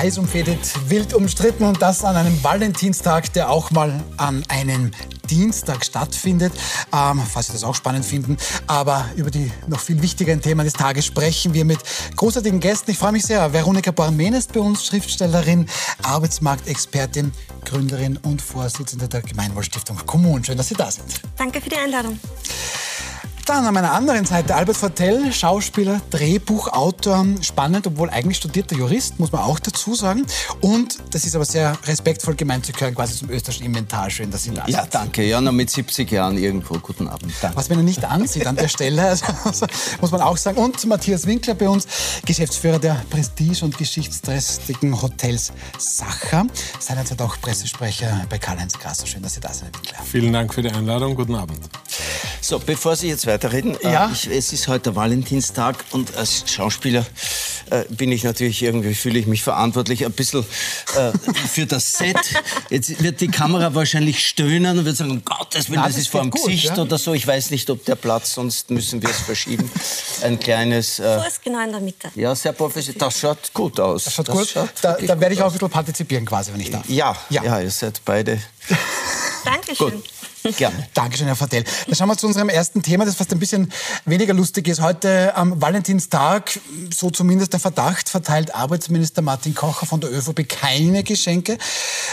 heiß umfädet, wild umstritten und das an einem Valentinstag, der auch mal an einem Dienstag stattfindet, ähm, falls Sie das auch spannend finden. Aber über die noch viel wichtigeren Themen des Tages sprechen wir mit großartigen Gästen. Ich freue mich sehr. Veronika Barmen ist bei uns Schriftstellerin, Arbeitsmarktexpertin, Gründerin und Vorsitzende der Gemeinwohlstiftung Kommunen. Schön, dass Sie da sind. Danke für die Einladung. Dann an meiner anderen Seite Albert Fortell, Schauspieler, Drehbuchautor, spannend, obwohl eigentlich studierter Jurist, muss man auch dazu sagen. Und das ist aber sehr respektvoll gemeint, Sie gehören quasi zum österreichischen Inventar. Schön, dass Sie da sind. Ja, danke. Ja, noch mit 70 Jahren irgendwo. Guten Abend. Danke. Was man ja nicht ansieht an der Stelle, also, also, muss man auch sagen. Und Matthias Winkler bei uns, Geschäftsführer der Prestige- und geschichtsträchtigen Hotels Sacher. Seinerzeit auch Pressesprecher bei Karl-Heinz Grasser. Schön, dass Sie da sind, Herr Winkler. Vielen Dank für die Einladung. Guten Abend. So, bevor Sie jetzt weiterreden, Ja. äh, ich, es ist heute Valentinstag und als Schauspieler äh, bin ich natürlich irgendwie, fühle ich mich verantwortlich ein bisschen äh, für das Set. Jetzt wird die Kamera wahrscheinlich stöhnen und wird sagen, um Gottes Willen, Na, das, das ist vor dem Gesicht ja. oder so. Ich weiß nicht, ob der Platz, sonst müssen wir es verschieben. Ein kleines... Äh, So ist genau in der Mitte. ja, sehr professionell. Das schaut gut aus. Das schaut gut. Da, wirklich da werde ich auch ein bisschen partizipieren quasi, wenn ich darf. Ja, Ja. ja, ihr seid beide Dankeschön. gut. Gerne. Dankeschön, Herr Vertell. Dann schauen wir zu unserem ersten Thema, das fast ein bisschen weniger lustig ist. Heute am Valentinstag, so zumindest der Verdacht, verteilt Arbeitsminister Martin Kocher von der ÖVP keine Geschenke.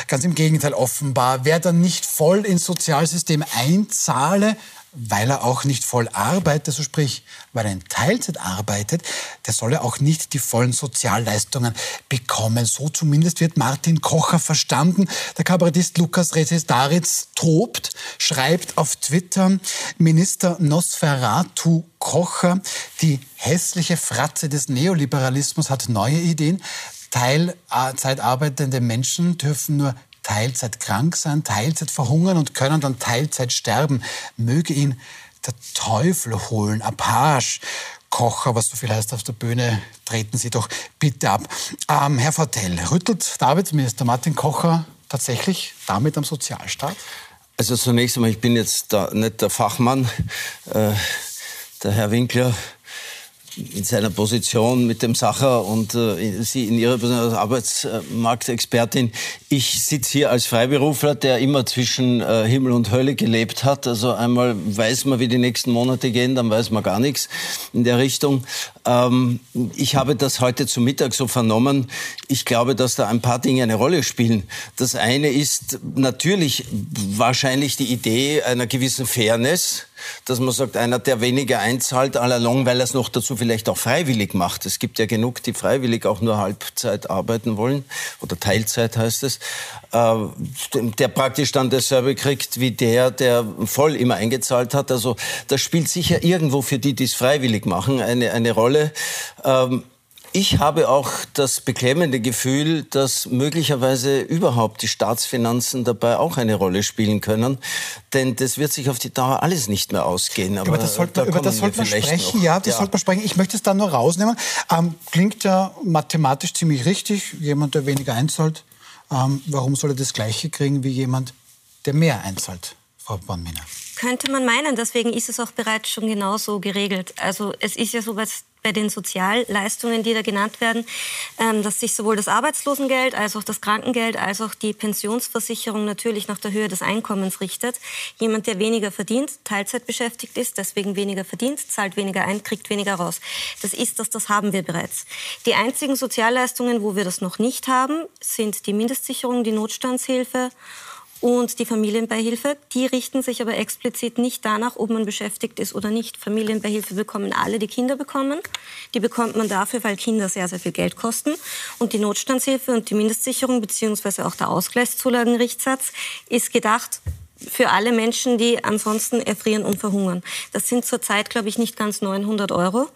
Ganz im Gegenteil offenbar. Wer dann nicht voll ins Sozialsystem einzahle, weil er auch nicht voll arbeitet, so sprich, weil er in Teilzeit arbeitet, der solle auch nicht die vollen Sozialleistungen bekommen. So zumindest wird Martin Kocher verstanden. Der Kabarettist Lukas Rezestaritz tobt, schreibt auf Twitter, Minister Nosferatu Kocher, die hässliche Fratze des Neoliberalismus hat neue Ideen. Teilzeit arbeitende Menschen dürfen nur Teilzeit krank sein, Teilzeit verhungern und können dann Teilzeit sterben. Möge ihn der Teufel holen. Apage. Kocher, was so viel heißt auf der Bühne, treten Sie doch bitte ab. Ähm, Herr Fortell, rüttelt der Arbeitsminister Martin Kocher tatsächlich damit am Sozialstaat? Also zunächst einmal, ich bin jetzt da nicht der Fachmann. Äh, der Herr Winkler in seiner Position mit dem Sacher und äh, Sie in Ihrer Position als Arbeitsmarktexpertin. Ich sitze hier als Freiberufler, der immer zwischen äh, Himmel und Hölle gelebt hat. Also einmal weiß man, wie die nächsten Monate gehen, dann weiß man gar nichts in der Richtung. Ähm, ich habe das heute zu Mittag so vernommen. Ich glaube, dass da ein paar Dinge eine Rolle spielen. Das eine ist natürlich wahrscheinlich die Idee einer gewissen Fairness dass man sagt, einer, der weniger einzahlt, all along, weil er es noch dazu vielleicht auch freiwillig macht. Es gibt ja genug, die freiwillig auch nur Halbzeit arbeiten wollen oder Teilzeit heißt es, äh, der praktisch dann dasselbe kriegt wie der, der voll immer eingezahlt hat. Also das spielt sicher irgendwo für die, die es freiwillig machen, eine, eine Rolle. Ähm, ich habe auch das beklemmende Gefühl, dass möglicherweise überhaupt die Staatsfinanzen dabei auch eine Rolle spielen können. Denn das wird sich auf die Dauer alles nicht mehr ausgehen. Aber über das sollte da man, über das sollte wir man sprechen. noch. Ja, das sollte man sprechen. Ich möchte es dann nur rausnehmen. Ähm, klingt ja mathematisch ziemlich richtig. Jemand, der weniger einzahlt, ähm, warum soll er das Gleiche kriegen wie jemand, der mehr einzahlt, Frau Bornminer? Könnte man meinen, deswegen ist es auch bereits schon genauso geregelt. Also es ist ja so, was bei den Sozialleistungen, die da genannt werden, ähm, dass sich sowohl das Arbeitslosengeld als auch das Krankengeld als auch die Pensionsversicherung natürlich nach der Höhe des Einkommens richtet. Jemand, der weniger verdient, Teilzeit beschäftigt ist, deswegen weniger verdient, zahlt weniger ein, kriegt weniger raus. Das ist das, das haben wir bereits. Die einzigen Sozialleistungen, wo wir das noch nicht haben, sind die Mindestsicherung, die Notstandshilfe und die Familienbeihilfe, die richten sich aber explizit nicht danach, ob man beschäftigt ist oder nicht. Familienbeihilfe bekommen alle, die Kinder bekommen. Die bekommt man dafür, weil Kinder sehr, sehr viel Geld kosten. Und die Notstandshilfe und die Mindestsicherung beziehungsweise auch der Ausgleichszulagenrichtsatz ist gedacht für alle Menschen, die ansonsten erfrieren und verhungern. Das sind zurzeit, glaube ich, nicht ganz 900 Euro.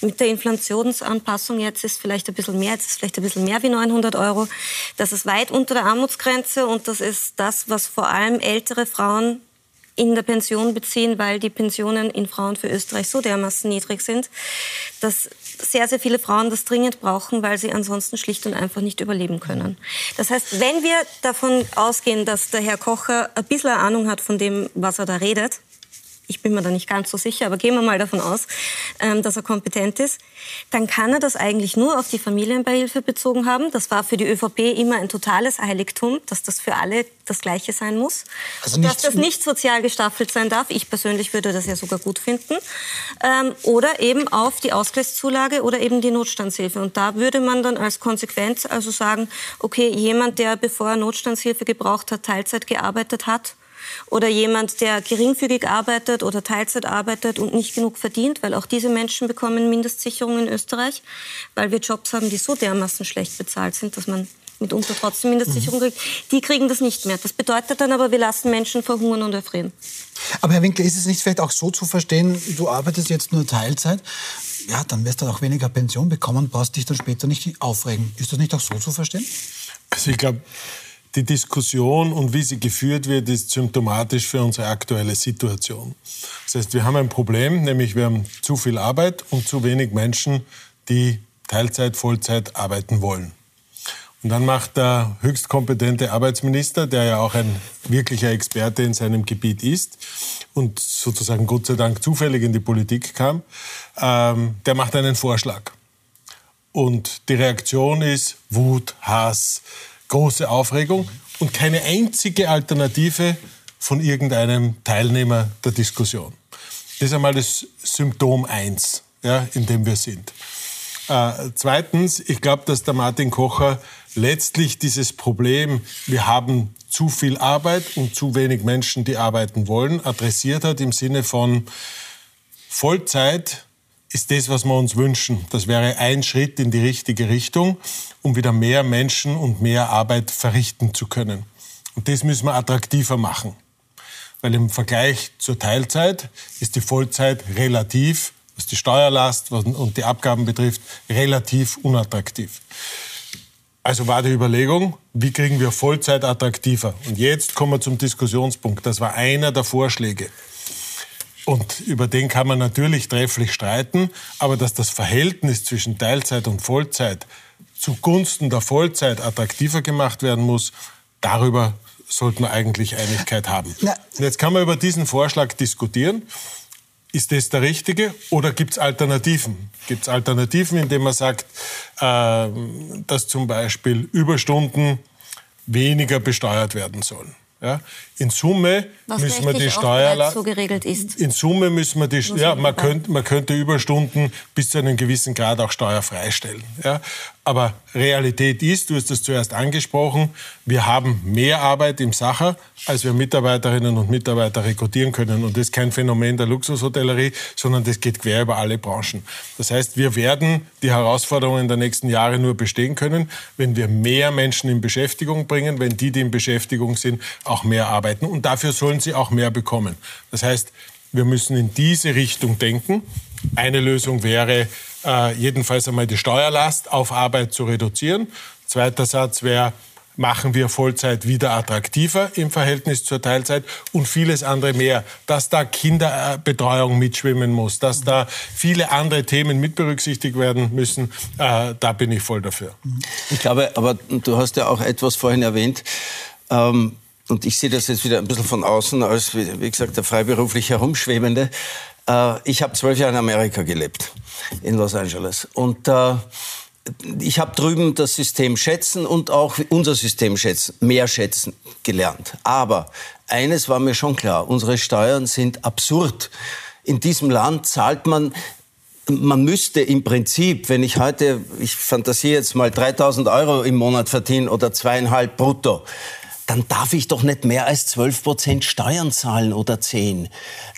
Mit der Inflationsanpassung jetzt ist vielleicht ein bisschen mehr, jetzt ist vielleicht ein bisschen mehr wie 900 Euro. Das ist weit unter der Armutsgrenze und das ist das, was vor allem ältere Frauen in der Pension beziehen, weil die Pensionen in Frauen für Österreich so dermaßen niedrig sind, dass sehr, sehr viele Frauen das dringend brauchen, weil sie ansonsten schlicht und einfach nicht überleben können. Das heißt, wenn wir davon ausgehen, dass der Herr Kocher ein bisschen Ahnung hat von dem, was er da redet, ich bin mir da nicht ganz so sicher, aber gehen wir mal davon aus, ähm, dass er kompetent ist, dann kann er das eigentlich nur auf die Familienbeihilfe bezogen haben. Das war für die ÖVP immer ein totales Heiligtum, dass das für alle das Gleiche sein muss. Also dass das nicht sozial gestaffelt sein darf. Ich persönlich würde das ja sogar gut finden. Ähm, oder eben auf die Ausgleichszulage oder eben die Notstandshilfe. Und da würde man dann als Konsequenz also sagen, okay, jemand, der bevor er Notstandshilfe gebraucht hat, Teilzeit gearbeitet hat, oder jemand, der geringfügig arbeitet oder Teilzeit arbeitet und nicht genug verdient, weil auch diese Menschen bekommen Mindestsicherung in Österreich, weil wir Jobs haben, die so dermaßen schlecht bezahlt sind, dass man mitunter trotzdem Mindestsicherung kriegt. Die kriegen das nicht mehr. Das bedeutet dann aber, wir lassen Menschen verhungern und erfrieren. Aber Herr Winkler, ist es nicht vielleicht auch so zu verstehen, du arbeitest jetzt nur Teilzeit, ja, dann wirst du auch weniger Pension bekommen, brauchst dich dann später nicht aufregen. Ist das nicht auch so zu verstehen? Also ich glaube, die Diskussion und wie sie geführt wird, ist symptomatisch für unsere aktuelle Situation. Das heißt, wir haben ein Problem, nämlich wir haben zu viel Arbeit und zu wenig Menschen, die Teilzeit, Vollzeit arbeiten wollen. Und dann macht der höchstkompetente Arbeitsminister, der ja auch ein wirklicher Experte in seinem Gebiet ist und sozusagen Gott sei Dank zufällig in die Politik kam, ähm, der macht einen Vorschlag. Und die Reaktion ist Wut, Hass, große Aufregung und keine einzige Alternative von irgendeinem Teilnehmer der Diskussion. Das ist einmal das Symptom 1, ja, in dem wir sind. Äh, zweitens, ich glaube, dass der Martin Kocher letztlich dieses Problem, wir haben zu viel Arbeit und zu wenig Menschen, die arbeiten wollen, adressiert hat im Sinne von Vollzeit ist das, was wir uns wünschen. Das wäre ein Schritt in die richtige Richtung, um wieder mehr Menschen und mehr Arbeit verrichten zu können. Und das müssen wir attraktiver machen. Weil im Vergleich zur Teilzeit ist die Vollzeit relativ, was die Steuerlast und die Abgaben betrifft, relativ unattraktiv. Also war die Überlegung, wie kriegen wir Vollzeit attraktiver? Und jetzt kommen wir zum Diskussionspunkt. Das war einer der Vorschläge. Und über den kann man natürlich trefflich streiten, aber dass das Verhältnis zwischen Teilzeit und Vollzeit zugunsten der Vollzeit attraktiver gemacht werden muss, darüber sollten wir eigentlich Einigkeit haben. Jetzt kann man über diesen Vorschlag diskutieren. Ist das der richtige oder gibt es Alternativen? Gibt es Alternativen, indem man sagt, äh, dass zum Beispiel Überstunden weniger besteuert werden sollen? Ja, in Summe Was müssen wir die Steuer so geregelt ist. In Summe müssen wir die ja, man könnte, man könnte Überstunden bis zu einem gewissen Grad auch steuerfrei stellen. Ja, aber Realität ist, du hast das zuerst angesprochen, wir haben mehr Arbeit im Sacher, als wir Mitarbeiterinnen und Mitarbeiter rekrutieren können. Und das ist kein Phänomen der Luxushotellerie, sondern das geht quer über alle Branchen. Das heißt, wir werden die Herausforderungen der nächsten Jahre nur bestehen können, wenn wir mehr Menschen in Beschäftigung bringen, wenn die, die in Beschäftigung sind, auch mehr arbeiten. Und dafür sollen sie auch mehr bekommen. Das heißt, wir müssen in diese Richtung denken. Eine Lösung wäre, äh, jedenfalls einmal die Steuerlast auf Arbeit zu reduzieren. Zweiter Satz wäre, machen wir Vollzeit wieder attraktiver im Verhältnis zur Teilzeit und vieles andere mehr. Dass da Kinderbetreuung mitschwimmen muss, dass da viele andere Themen mit berücksichtigt werden müssen, äh, da bin ich voll dafür. Ich glaube, aber du hast ja auch etwas vorhin erwähnt, ähm, und ich sehe das jetzt wieder ein bisschen von außen als, wie gesagt, der freiberuflich Herumschwebende. Äh, ich habe zwölf Jahre in Amerika gelebt, in Los Angeles. Und äh, ich habe drüben das System schätzen und auch unser System schätzen, mehr schätzen gelernt. Aber eines war mir schon klar, unsere Steuern sind absurd. In diesem Land zahlt man man müsste im Prinzip, wenn ich heute, ich fantasiere jetzt mal 3000 Euro im Monat verdienen oder zweieinhalb brutto, dann darf ich doch nicht mehr als 12 Prozent Steuern zahlen oder 10.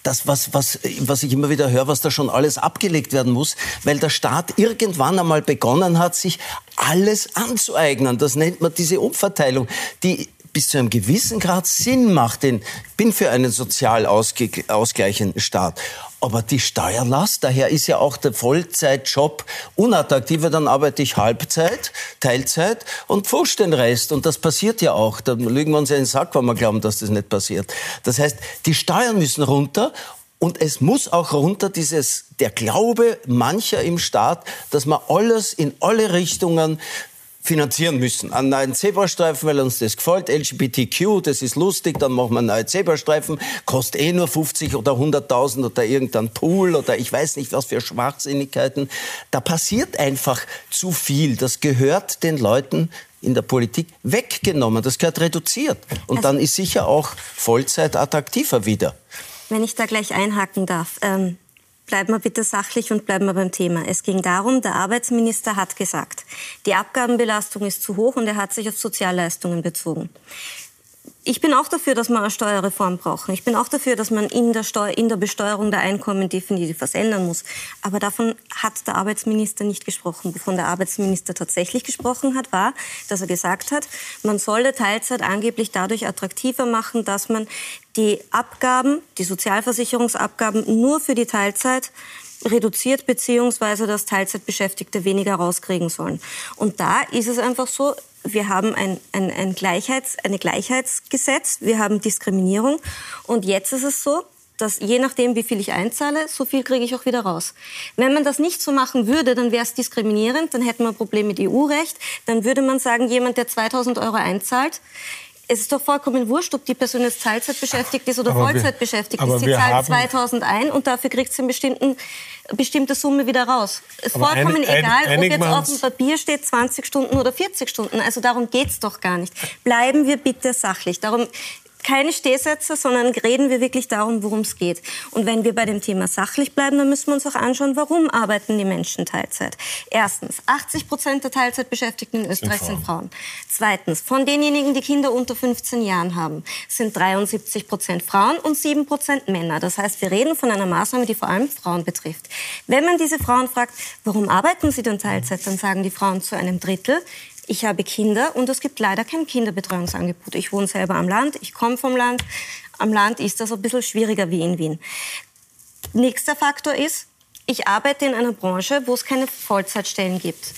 Das, was, was, was ich immer wieder höre, was da schon alles abgelegt werden muss, weil der Staat irgendwann einmal begonnen hat, sich alles anzueignen. Das nennt man diese Umverteilung, die bis zu einem gewissen Grad Sinn macht. Denn ich bin für einen sozial ausgleichenden Staat. Aber die Steuerlast, daher ist ja auch der Vollzeitjob unattraktiver, dann arbeite ich Halbzeit, Teilzeit und pfusch den Rest. Und das passiert ja auch. Da lügen wir uns ja in den Sack, wenn wir glauben, dass das nicht passiert. Das heißt, die Steuern müssen runter und es muss auch runter dieses, der Glaube mancher im Staat, dass man alles in alle Richtungen finanzieren müssen. Einen neuen Zebrastreifen, weil uns das gefällt. LGBTQ, das ist lustig, dann machen wir einen neuen Zebrastreifen. Kostet eh nur 50 oder 100.000 oder irgendein Pool oder ich weiß nicht was für Schwachsinnigkeiten. Da passiert einfach zu viel. Das gehört den Leuten in der Politik weggenommen. Das gehört reduziert. Und also, dann ist sicher auch Vollzeit attraktiver wieder. Wenn ich da gleich einhaken darf. Ähm bleiben wir bitte sachlich und bleiben wir beim Thema. Es ging darum, der Arbeitsminister hat gesagt, die Abgabenbelastung ist zu hoch und er hat sich auf Sozialleistungen bezogen ich bin auch dafür, dass wir eine Steuerreform brauchen. Ich bin auch dafür, dass man in der, Steu in der Besteuerung der Einkommen definitiv was ändern muss. Aber davon hat der Arbeitsminister nicht gesprochen. Wovon der Arbeitsminister tatsächlich gesprochen hat, war, dass er gesagt hat, man solle Teilzeit angeblich dadurch attraktiver machen, dass man die Abgaben, die Sozialversicherungsabgaben nur für die Teilzeit reduziert beziehungsweise dass Teilzeitbeschäftigte weniger rauskriegen sollen. Und da ist es einfach so, wir haben ein, ein, ein Gleichheits, eine Gleichheitsgesetz, wir haben Diskriminierung und jetzt ist es so, dass je nachdem, wie viel ich einzahle, so viel kriege ich auch wieder raus. Wenn man das nicht so machen würde, dann wäre es diskriminierend, dann hätten wir ein Problem mit EU-Recht, dann würde man sagen, jemand, der 2000 Euro einzahlt, es ist doch vollkommen wurscht, ob die Person jetzt Teilzeit beschäftigt ist oder aber Vollzeit wir, beschäftigt ist. Sie zahlt 2000 ein und dafür kriegt sie eine bestimmte Summe wieder raus. Es ist vollkommen ein, egal, ein, ob jetzt auf dem Papier steht 20 Stunden oder 40 Stunden. Also darum geht es doch gar nicht. Bleiben wir bitte sachlich. Darum keine Stehsätze, sondern reden wir wirklich darum, worum es geht. Und wenn wir bei dem Thema sachlich bleiben, dann müssen wir uns auch anschauen, warum arbeiten die Menschen Teilzeit. Erstens, 80 Prozent der Teilzeitbeschäftigten in Österreich sind Frauen. Zweitens, von denjenigen, die Kinder unter 15 Jahren haben, sind 73 Prozent Frauen und 7 Prozent Männer. Das heißt, wir reden von einer Maßnahme, die vor allem Frauen betrifft. Wenn man diese Frauen fragt, warum arbeiten sie denn Teilzeit, dann sagen die Frauen zu einem Drittel, ich habe Kinder und es gibt leider kein Kinderbetreuungsangebot. Ich wohne selber am Land, ich komme vom Land. Am Land ist das ein bisschen schwieriger wie in Wien. Nächster Faktor ist, ich arbeite in einer Branche, wo es keine Vollzeitstellen gibt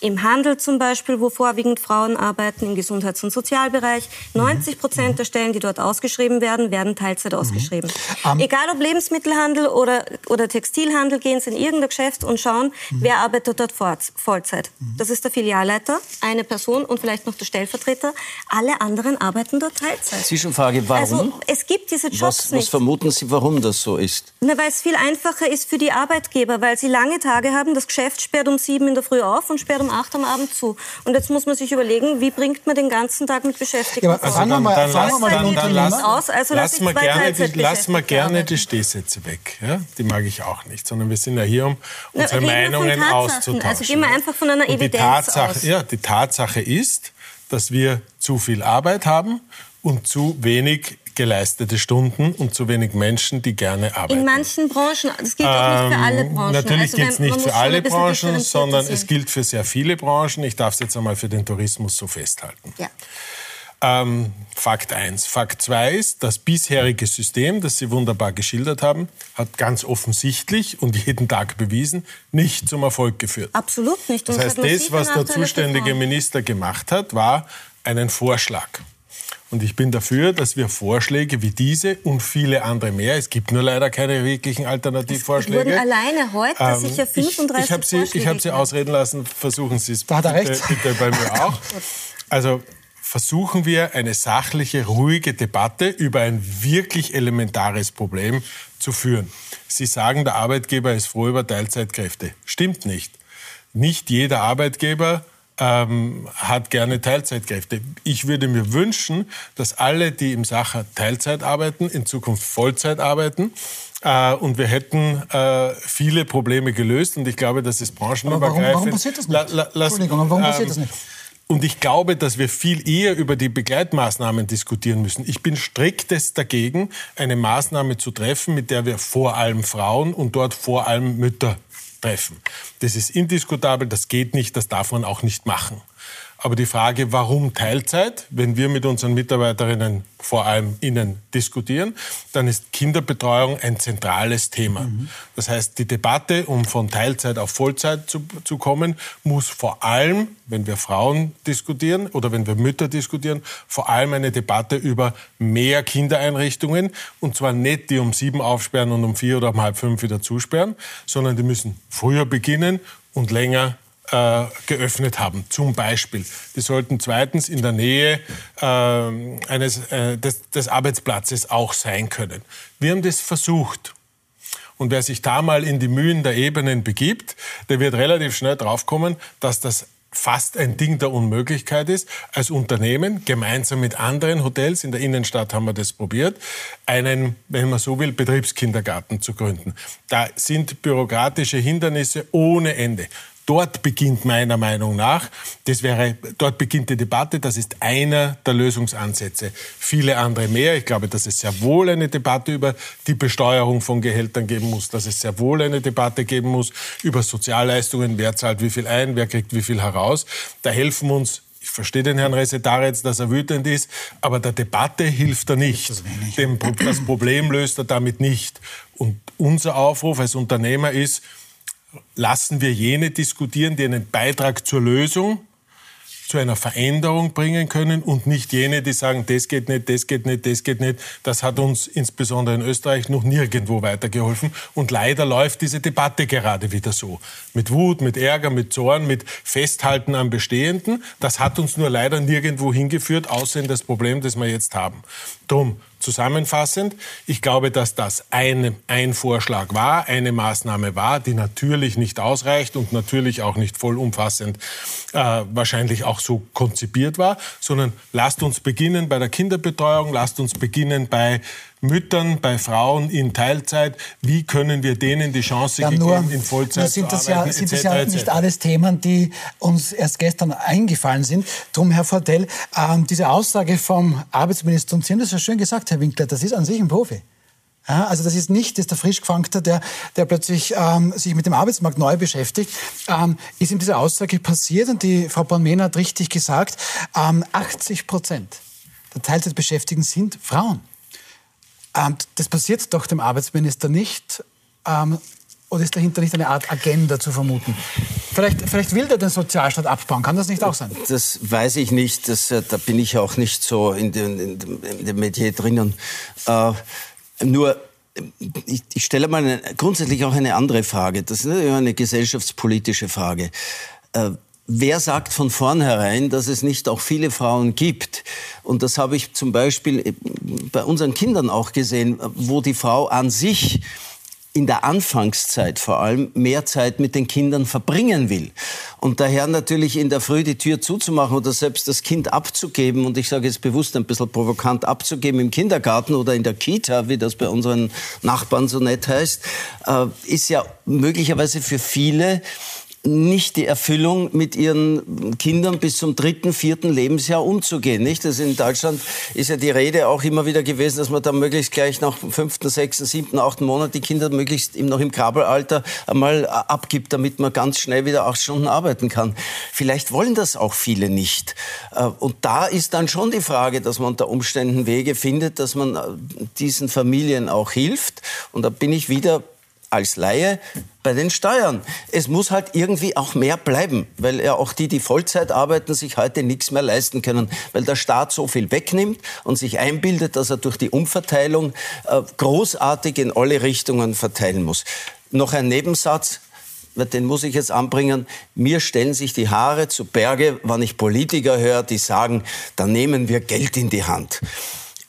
im Handel zum Beispiel, wo vorwiegend Frauen arbeiten, im Gesundheits- und Sozialbereich. 90 Prozent der Stellen, die dort ausgeschrieben werden, werden Teilzeit mhm. ausgeschrieben. Um, Egal ob Lebensmittelhandel oder, oder Textilhandel, gehen Sie in irgendein Geschäft und schauen, mhm. wer arbeitet dort Vollzeit. Mhm. Das ist der Filialleiter, eine Person und vielleicht noch der Stellvertreter. Alle anderen arbeiten dort Teilzeit. Zwischenfrage, warum? Also, es gibt diese Jobs was, nicht. Was vermuten Sie, warum das so ist? Na, weil es viel einfacher ist für die Arbeitgeber, weil sie lange Tage haben. Das Geschäft sperrt um sieben in der Früh auf und sperrt um acht am Abend zu. Und jetzt muss man sich überlegen, wie bringt man den ganzen Tag mit Beschäftigten ja, also dann, dann, dann, mal dann, dann lass, aus, also lass, mal gerne, die, lass mal gerne die Stehsätze weg. Ja? Die mag ich auch nicht, sondern wir sind ja hier, um unsere Na, Meinungen auszutauschen. Also gehen wir einfach von einer Evidenz Tatsache, aus. Ja, die Tatsache ist, dass wir zu viel Arbeit haben und zu wenig geleistete Stunden und zu wenig Menschen, die gerne arbeiten. In manchen Branchen, das gilt auch nicht für alle ähm, Branchen. Natürlich also gilt es nicht für alle Branchen, sondern sehen. es gilt für sehr viele Branchen. Ich darf es jetzt einmal für den Tourismus so festhalten. Ja. Ähm, Fakt 1. Fakt 2 ist, das bisherige System, das Sie wunderbar geschildert haben, hat ganz offensichtlich und jeden Tag bewiesen, nicht zum Erfolg geführt. Absolut nicht. Und das heißt, das, was der zuständige Minister gemacht hat, war einen Vorschlag. Und ich bin dafür, dass wir Vorschläge wie diese und viele andere mehr, es gibt nur leider keine wirklichen Alternativvorschläge. Es wurden alleine heute ähm, sicher 35 Ich, ich habe Sie, ich hab Sie ausreden lassen, versuchen Sie es bitte, bitte bei mir auch. Also versuchen wir eine sachliche, ruhige Debatte über ein wirklich elementares Problem zu führen. Sie sagen, der Arbeitgeber ist froh über Teilzeitkräfte. Stimmt nicht. Nicht jeder Arbeitgeber ähm, hat gerne Teilzeitkräfte. Ich würde mir wünschen, dass alle, die im Sacher Teilzeit arbeiten, in Zukunft Vollzeit arbeiten. Äh, und wir hätten äh, viele Probleme gelöst. Und ich glaube, dass es branchenübergreifend... Warum, warum passiert das nicht? La, la, lass, Entschuldigung, warum passiert das nicht? Und ich glaube, dass wir viel eher über die Begleitmaßnahmen diskutieren müssen. Ich bin striktest dagegen, eine Maßnahme zu treffen, mit der wir vor allem Frauen und dort vor allem Mütter treffen. Das ist indiskutabel, das geht nicht, das darf man auch nicht machen. Aber die Frage, warum Teilzeit, wenn wir mit unseren Mitarbeiterinnen, vor allem Ihnen, diskutieren, dann ist Kinderbetreuung ein zentrales Thema. Mhm. Das heißt, die Debatte, um von Teilzeit auf Vollzeit zu, zu kommen, muss vor allem, wenn wir Frauen diskutieren oder wenn wir Mütter diskutieren, vor allem eine Debatte über mehr Kindereinrichtungen. Und zwar nicht die um sieben aufsperren und um vier oder um halb fünf wieder zusperren, sondern die müssen früher beginnen und länger äh, geöffnet haben, zum Beispiel. Die sollten zweitens in der Nähe äh, eines, äh, des, des Arbeitsplatzes auch sein können. Wir haben das versucht. Und wer sich da mal in die Mühen der Ebenen begibt, der wird relativ schnell draufkommen, dass das fast ein Ding der Unmöglichkeit ist, als Unternehmen gemeinsam mit anderen Hotels, in der Innenstadt haben wir das probiert, einen, wenn man so will, Betriebskindergarten zu gründen. Da sind bürokratische Hindernisse ohne Ende. Dort beginnt meiner Meinung nach, das wäre, dort beginnt die Debatte, das ist einer der Lösungsansätze. Viele andere mehr. Ich glaube, dass es sehr wohl eine Debatte über die Besteuerung von Gehältern geben muss, dass es sehr wohl eine Debatte geben muss über Sozialleistungen, wer zahlt wie viel ein, wer kriegt wie viel heraus. Da helfen uns ich verstehe den Herrn Resetaretz, dass er wütend ist, aber der Debatte hilft er nicht. Das, das Problem löst er damit nicht. Und unser Aufruf als Unternehmer ist, lassen wir jene diskutieren, die einen Beitrag zur Lösung, zu einer Veränderung bringen können und nicht jene, die sagen, das geht nicht, das geht nicht, das geht nicht. Das hat uns insbesondere in Österreich noch nirgendwo weitergeholfen. Und leider läuft diese Debatte gerade wieder so. Mit Wut, mit Ärger, mit Zorn, mit Festhalten am Bestehenden. Das hat uns nur leider nirgendwo hingeführt, außer in das Problem, das wir jetzt haben. Drum Zusammenfassend, ich glaube, dass das ein, ein Vorschlag war, eine Maßnahme war, die natürlich nicht ausreicht und natürlich auch nicht vollumfassend äh, wahrscheinlich auch so konzipiert war, sondern lasst uns beginnen bei der Kinderbetreuung, lasst uns beginnen bei Müttern, bei Frauen in Teilzeit, wie können wir denen die Chance ja, nur, geben, in Vollzeit sind zu arbeiten? Das ja, sind das ja nicht alles Themen, die uns erst gestern eingefallen sind. Drum, Herr Vordell, ähm, diese Aussage vom Arbeitsminister, und Sie haben das ja schön gesagt, Herr Winkler, das ist an sich ein Profi. Ja, also das ist nicht das der Frischgefangte, der, der plötzlich ähm, sich mit dem Arbeitsmarkt neu beschäftigt. Ähm, ist ihm diese Aussage passiert und die Frau Bornmehner hat richtig gesagt, ähm, 80 Prozent der Teilzeitbeschäftigten sind Frauen. Ähm, das passiert doch dem Arbeitsminister nicht. Ähm, oder ist dahinter nicht eine Art Agenda zu vermuten? Vielleicht, vielleicht will der den Sozialstaat abbauen. Kann das nicht auch sein? Das weiß ich nicht. Das, äh, da bin ich auch nicht so in, den, in, dem Metier drinnen. Äh, nur, ich, ich, stelle mal eine, grundsätzlich auch eine andere Frage. Das ist eine gesellschaftspolitische Frage. Äh, Wer sagt von vornherein, dass es nicht auch viele Frauen gibt? Und das habe ich zum Beispiel äh, bei unseren Kindern auch gesehen, wo die Frau an sich in der Anfangszeit vor allem mehr Zeit mit den Kindern verbringen will. Und daher natürlich in der Früh die Tür zuzumachen oder selbst das Kind abzugeben, und ich sage jetzt bewusst ein bisschen provokant, abzugeben im Kindergarten oder in der Kita, wie das bei unseren Nachbarn so nett heißt, äh, ist ja möglicherweise für viele nicht die Erfüllung, mit ihren Kindern bis zum dritten, vierten Lebensjahr umzugehen. Nicht? Das in Deutschland ist ja die Rede auch immer wieder gewesen, dass man da möglichst gleich nach fünften, sechsten, siebten, achten Monat die Kinder möglichst noch im Krabelalter einmal abgibt, damit man ganz schnell wieder acht Stunden arbeiten kann. Vielleicht wollen das auch viele nicht. Äh, und da ist dann schon die Frage, dass man unter Umständen Wege findet, dass man äh, diesen Familien auch hilft. Und da bin ich wieder als Laie bei den Steuern. Es muss halt irgendwie auch mehr bleiben, weil ja auch die, die Vollzeit arbeiten, sich heute nichts mehr leisten können, weil der Staat so viel wegnimmt und sich einbildet, dass er durch die Umverteilung äh, großartig in alle Richtungen verteilen muss. Noch ein Nebensatz, den muss ich jetzt anbringen. Mir stellen sich die Haare zu Berge, wenn ich Politiker höre, die sagen, da nehmen wir Geld in die Hand.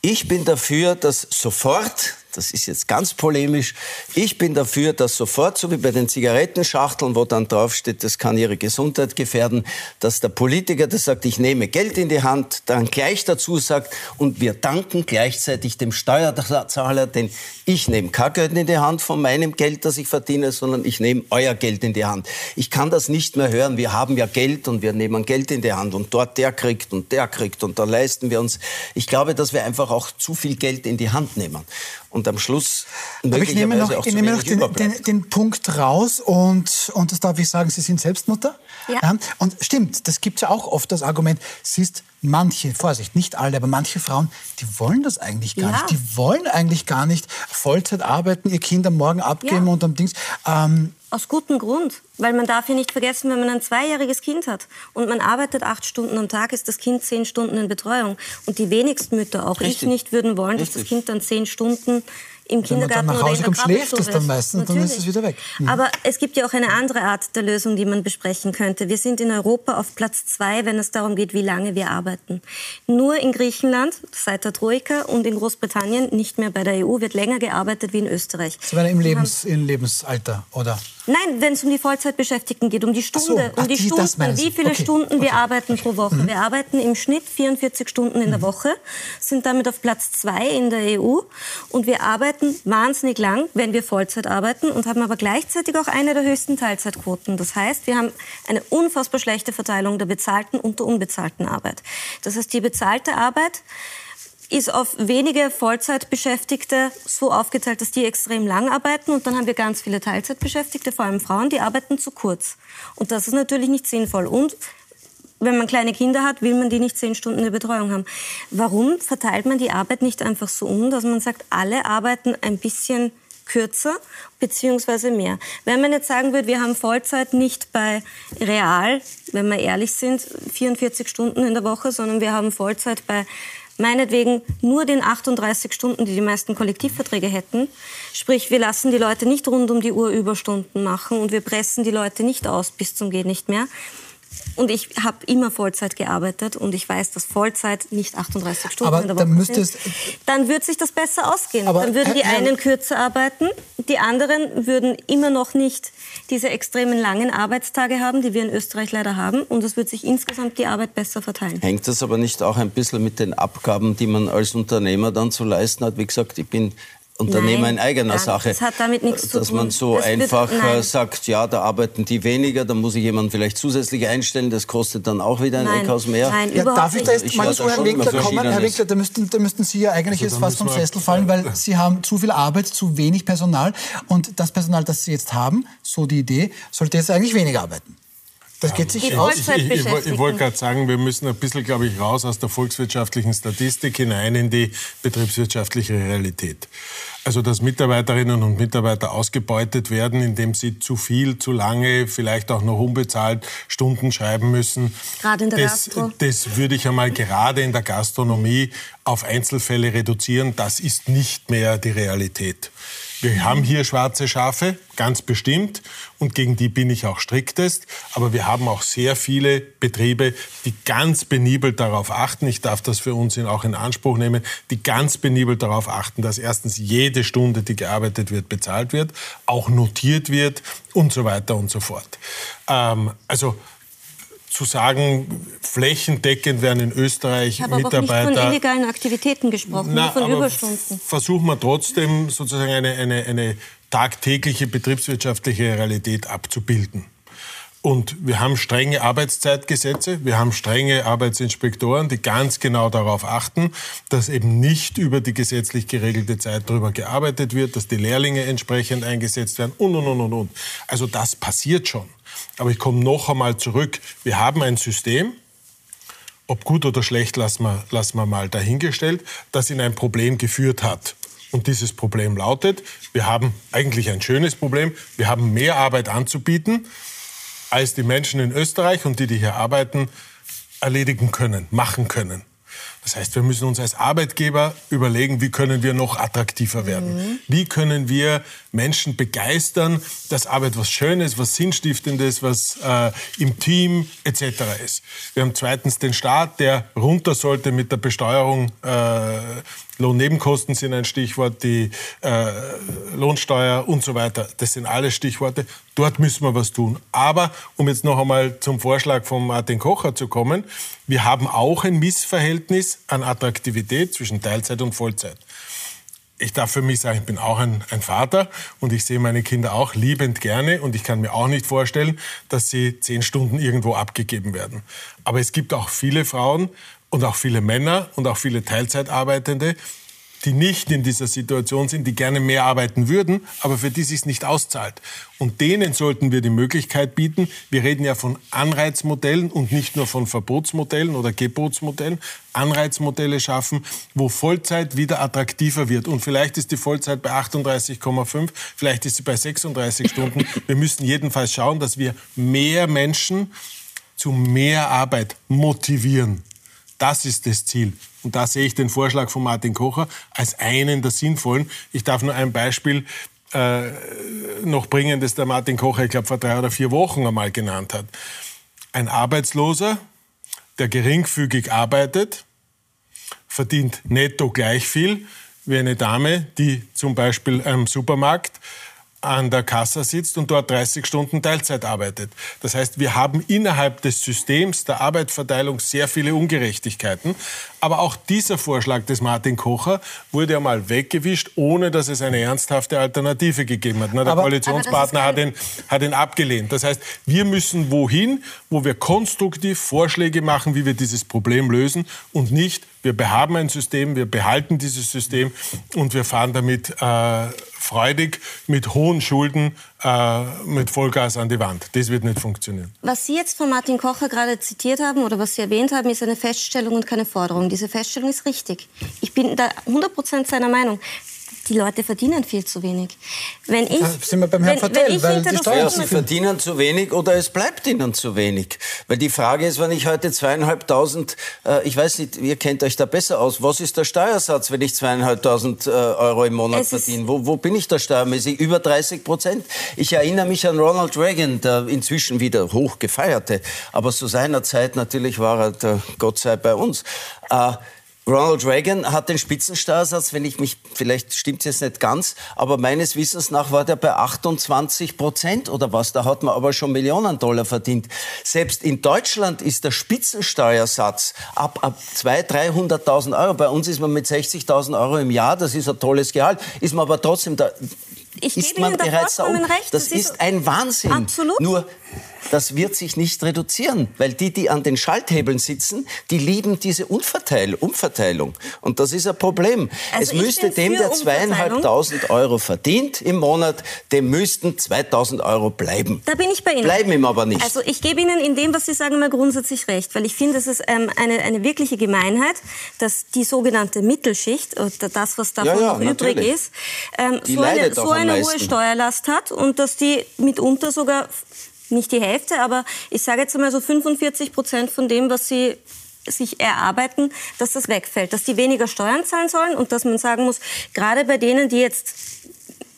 Ich bin dafür, dass sofort das ist jetzt ganz polemisch. Ich bin dafür, dass sofort, so wie bei den Zigarettenschachteln, wo dann draufsteht, das kann ihre Gesundheit gefährden, dass der Politiker, der sagt, ich nehme Geld in die Hand, dann gleich dazu sagt, und wir danken gleichzeitig dem Steuerzahler, denn ich nehme kein Geld in die Hand von meinem Geld, das ich verdiene, sondern ich nehme euer Geld in die Hand. Ich kann das nicht mehr hören. Wir haben ja Geld und wir nehmen Geld in die Hand und dort der kriegt und der kriegt und da leisten wir uns. Ich glaube, dass wir einfach auch zu viel Geld in die Hand nehmen und am Schluss Aber ich nehme noch, ich nehme noch den, den, den, Punkt raus und, und das darf ich sagen, Sie sind selbst Mutter. Ja. ja. Und stimmt, das gibt es ja auch oft das Argument, siehst, manche, Vorsicht, nicht alle, aber manche Frauen, die wollen das eigentlich gar ja. nicht. Die wollen eigentlich gar nicht Vollzeit arbeiten, ihr Kind am Morgen abgeben ja. und am Dings. Ähm, aus gutem Grund, weil man darf ja nicht vergessen, wenn man ein zweijähriges Kind hat und man arbeitet acht Stunden am Tag, ist das Kind zehn Stunden in Betreuung. Und die wenigsten Mütter, auch Richtig. ich nicht, würden wollen, Richtig. dass das Kind dann zehn Stunden im Kindergarten oder in der kommt, schläft es dann meistens, Natürlich. dann ist es wieder weg. Mhm. Aber es gibt ja auch eine andere Art der Lösung, die man besprechen könnte. Wir sind in Europa auf Platz zwei, wenn es darum geht, wie lange wir arbeiten. Nur in Griechenland seit der Troika und in Großbritannien, nicht mehr bei der EU, wird länger gearbeitet wie in Österreich. Sie waren im, Lebens, im Lebensalter, oder? Nein, wenn es um die Vollzeitbeschäftigten geht, um die Stunde, so. Ach, um die, die, Stunden, wie viele okay. Stunden okay. wir arbeiten pro Woche. Mhm. Wir arbeiten im Schnitt 44 Stunden in der Woche, sind damit auf Platz zwei in der EU und wir arbeiten wahnsinnig lang, wenn wir Vollzeit arbeiten und haben aber gleichzeitig auch eine der höchsten Teilzeitquoten. Das heißt, wir haben eine unfassbar schlechte Verteilung der bezahlten und der unbezahlten Arbeit. Das heißt, die bezahlte Arbeit ist auf wenige Vollzeitbeschäftigte so aufgeteilt, dass die extrem lang arbeiten und dann haben wir ganz viele Teilzeitbeschäftigte, vor allem Frauen, die arbeiten zu kurz. Und das ist natürlich nicht sinnvoll. Und wenn man kleine Kinder hat, will man die nicht zehn Stunden der Betreuung haben. Warum verteilt man die Arbeit nicht einfach so um, dass man sagt, alle arbeiten ein bisschen kürzer beziehungsweise mehr. Wenn man jetzt sagen würde, wir haben Vollzeit nicht bei Real, wenn wir ehrlich sind, 44 Stunden in der Woche, sondern wir haben Vollzeit bei meinetwegen nur den 38 Stunden, die die meisten Kollektivverträge hätten. Sprich, wir lassen die Leute nicht rund um die Uhr Überstunden machen und wir pressen die Leute nicht aus bis zum geht nicht mehr. Und ich habe immer Vollzeit gearbeitet und ich weiß, dass Vollzeit nicht 38 Stunden aber in der Woche dann müsste sind. Dann würde sich das besser ausgehen. Aber dann würden die einen kürzer arbeiten, die anderen würden immer noch nicht diese extremen langen Arbeitstage haben, die wir in Österreich leider haben. Und es wird sich insgesamt die Arbeit besser verteilen. Hängt das aber nicht auch ein bisschen mit den Abgaben, die man als Unternehmer dann zu leisten hat? Wie gesagt, ich bin Unternehmer Nein, in eigener nein, Sache. das hat damit nichts zu dass tun. man so Das wird- einfach äh, nein. sagt, ja, da arbeiten die weniger, dann muss ich jemanden vielleicht zusätzlich einstellen, das kostet dann auch wieder ein Nein, Eckhaus mehr. nein, Ja, Überhaupt darf ich da nicht. jetzt mal zu da Herrn Winkler kommen? Herr. Winkler, da müssten, da müssten Sie ja eigentlich Also jetzt da fast vom Sessel fallen, weil Sie haben zu viel Arbeit, zu wenig Personal und das Personal, das Sie jetzt haben, so die Idee, sollte jetzt eigentlich weniger arbeiten. Das geht sich aus. Ich, ich, ich, ich wollte gerade sagen, wir müssen ein bisschen, glaube ich, raus aus der volkswirtschaftlichen Statistik hinein in die betriebswirtschaftliche Realität. Also, dass Mitarbeiterinnen und Mitarbeiter ausgebeutet werden, indem sie zu viel, zu lange, vielleicht auch noch unbezahlt Stunden schreiben müssen. Gerade in der das, Gastro. das würde ich einmal gerade in der Gastronomie auf Einzelfälle reduzieren. Das ist nicht mehr die Realität. Wir haben hier schwarze Schafe, ganz bestimmt, und gegen die bin ich auch striktest. Aber wir haben auch sehr viele Betriebe, die ganz benibelt darauf achten, ich darf das für uns auch in Anspruch nehmen, die ganz benibelt darauf achten, dass erstens jede Stunde, die gearbeitet wird, bezahlt wird, auch notiert wird und so weiter und so fort. Ähm, also zu sagen, flächendeckend werden in Österreich Ich habe aber auch nicht Mitarbeiter... von illegalen Aktivitäten gesprochen, nur von Überstunden. Versuchen wir trotzdem sozusagen eine, eine, eine tagtägliche betriebswirtschaftliche Realität abzubilden. Und wir haben strenge Arbeitszeitgesetze, wir haben strenge Arbeitsinspektoren, die ganz genau darauf achten, dass eben nicht über die gesetzlich geregelte Zeit drüber gearbeitet wird, dass die Lehrlinge entsprechend eingesetzt werden und, und, und, und, und. Also das passiert schon. Aber ich komme noch einmal zurück. Wir haben ein System, ob gut oder schlecht, lassen wir, lassen wir mal dahingestellt, das in ein Problem geführt hat. Und dieses Problem lautet, wir haben eigentlich ein schönes Problem, wir haben mehr Arbeit anzubieten, als die Menschen in Österreich und die, die hier arbeiten, erledigen können, machen können. Das heißt, wir müssen uns als Arbeitgeber überlegen, wie können wir noch attraktiver werden? Wie können wir Menschen begeistern, dass Arbeit was Schönes, was Sinnstiftendes, was äh, im Team etc. ist? Wir haben zweitens den Staat, der runter sollte mit der Besteuerung. Äh, Lohnnebenkosten sind ein Stichwort, die äh, Lohnsteuer und so weiter. Das sind alle Stichworte. Dort müssen wir was tun. Aber um jetzt noch einmal zum Vorschlag von Martin Kocher zu kommen, wir haben auch ein Missverhältnis an Attraktivität zwischen Teilzeit und Vollzeit. Ich darf für mich sagen, ich bin auch ein, ein Vater und ich sehe meine Kinder auch liebend gerne und ich kann mir auch nicht vorstellen, dass sie zehn Stunden irgendwo abgegeben werden. Aber es gibt auch viele Frauen und auch viele Männer und auch viele Teilzeitarbeitende, die nicht in dieser Situation sind, die gerne mehr arbeiten würden, aber für die sich nicht auszahlt. Und denen sollten wir die Möglichkeit bieten. Wir reden ja von Anreizmodellen und nicht nur von Verbotsmodellen oder Gebotsmodellen. Anreizmodelle schaffen, wo Vollzeit wieder attraktiver wird. Und vielleicht ist die Vollzeit bei 38,5, vielleicht ist sie bei 36 Stunden. Wir müssen jedenfalls schauen, dass wir mehr Menschen zu mehr Arbeit motivieren. Das ist das Ziel. Und da sehe ich den Vorschlag von Martin Kocher als einen der sinnvollen. Ich darf nur ein Beispiel äh, noch bringen, das der Martin Kocher, ich glaube, vor drei oder vier Wochen einmal genannt hat. Ein Arbeitsloser, der geringfügig arbeitet, verdient netto gleich viel wie eine Dame, die zum Beispiel am Supermarkt an der Kasse sitzt und dort 30 Stunden Teilzeit arbeitet. Das heißt, wir haben innerhalb des Systems der Arbeitsverteilung sehr viele Ungerechtigkeiten. Aber auch dieser Vorschlag des Martin Kocher wurde einmal weggewischt, ohne dass es eine ernsthafte Alternative gegeben hat. Na, der aber, Koalitionspartner aber hat, ihn, hat ihn abgelehnt. Das heißt, wir müssen wohin, wo wir konstruktiv Vorschläge machen, wie wir dieses Problem lösen und nicht, wir behaben ein System, wir behalten dieses System und wir fahren damit äh, freudig mit hohen Schulden äh, mit Vollgas an die Wand. Das wird nicht funktionieren. Was Sie jetzt von Martin Kocher gerade zitiert haben oder was Sie erwähnt haben, ist eine Feststellung und keine Forderung. Diese Feststellung ist richtig. Ich bin da 100 Prozent seiner Meinung die Leute verdienen viel zu wenig. Wenn ich, da sind wir beim Herrn wenn, Vertel, weil die Steuern Sie verdienen zu wenig oder es bleibt ihnen zu wenig. Weil die Frage ist, wenn ich heute zweieinhalbtausend, äh, ich weiß nicht, ihr kennt euch da besser aus, was ist der Steuersatz, wenn ich zweieinhalbtausend äh, Euro im Monat es verdiene? Wo, wo bin ich da steuermäßig? Über 30 Prozent? Ich erinnere mich an Ronald Reagan, der inzwischen wieder hoch gefeierte, aber zu seiner Zeit natürlich war er der Gott sei bei uns. Äh, Ronald Reagan hat den Spitzensteuersatz, wenn ich mich, vielleicht stimmt es jetzt nicht ganz, aber meines Wissens nach war der bei 28 Prozent oder was. Da hat man aber schon Millionen Dollar verdient. Selbst in Deutschland ist der Spitzensteuersatz ab, ab 200.000, 300.000 Euro. Bei uns ist man mit 60.000 Euro im Jahr, das ist ein tolles Gehalt, ist man aber trotzdem da, ich ist man bereits da um. Recht. Das, das ist, ist ein Wahnsinn. Absolut. Nur das wird sich nicht reduzieren, weil die, die an den Schalthebeln sitzen, die lieben diese Umverteil Umverteilung. Und das ist ein Problem. Also es müsste dem, der zweieinhalbtausend Euro verdient im Monat, dem müssten 2000 Euro bleiben. Da bin ich bei Ihnen. Bleiben ihm aber nicht. Also ich gebe Ihnen in dem, was Sie sagen, mal grundsätzlich recht, weil ich finde, es ist ähm, eine, eine wirkliche Gemeinheit, dass die sogenannte Mittelschicht, oder das, was davon ja, ja, noch natürlich. übrig ist, ähm, so eine, so eine hohe Steuerlast hat und dass die mitunter sogar nicht die Hälfte, aber ich sage jetzt einmal so 45 Prozent von dem, was sie sich erarbeiten, dass das wegfällt, dass die weniger Steuern zahlen sollen und dass man sagen muss, gerade bei denen, die jetzt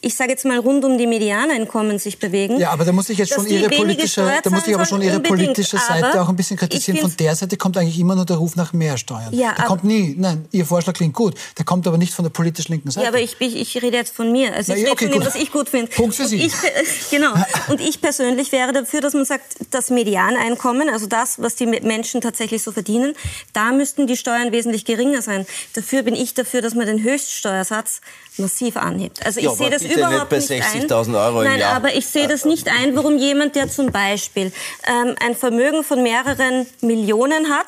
ich sage jetzt mal rund um die Medianeinkommen sich bewegen. Ja, aber da muss ich jetzt schon ihre politische, da muss ich aber schon ihre politische Seite auch ein bisschen kritisieren. Von der Seite kommt eigentlich immer nur der Ruf nach mehr Steuern. Ja, der kommt nie. Nein, Ihr Vorschlag klingt gut. Der kommt aber nicht von der politisch linken Seite. Ja, aber ich, ich, ich rede jetzt von mir. Also ich Na, okay, rede von dem, was ich gut finde. Punkt für Sie. Ich, genau. Und ich persönlich wäre dafür, dass man sagt, das Medianeinkommen, also das, was die Menschen tatsächlich so verdienen, da müssten die Steuern wesentlich geringer sein. Dafür bin ich dafür, dass man den Höchststeuersatz massiv anhebt. Also ich ja, sehe das überhaupt nicht, nicht bei 60.000 Euro Nein, Jahr. aber ich sehe das nicht ein, warum jemand, der zum Beispiel ähm, ein Vermögen von mehreren Millionen hat,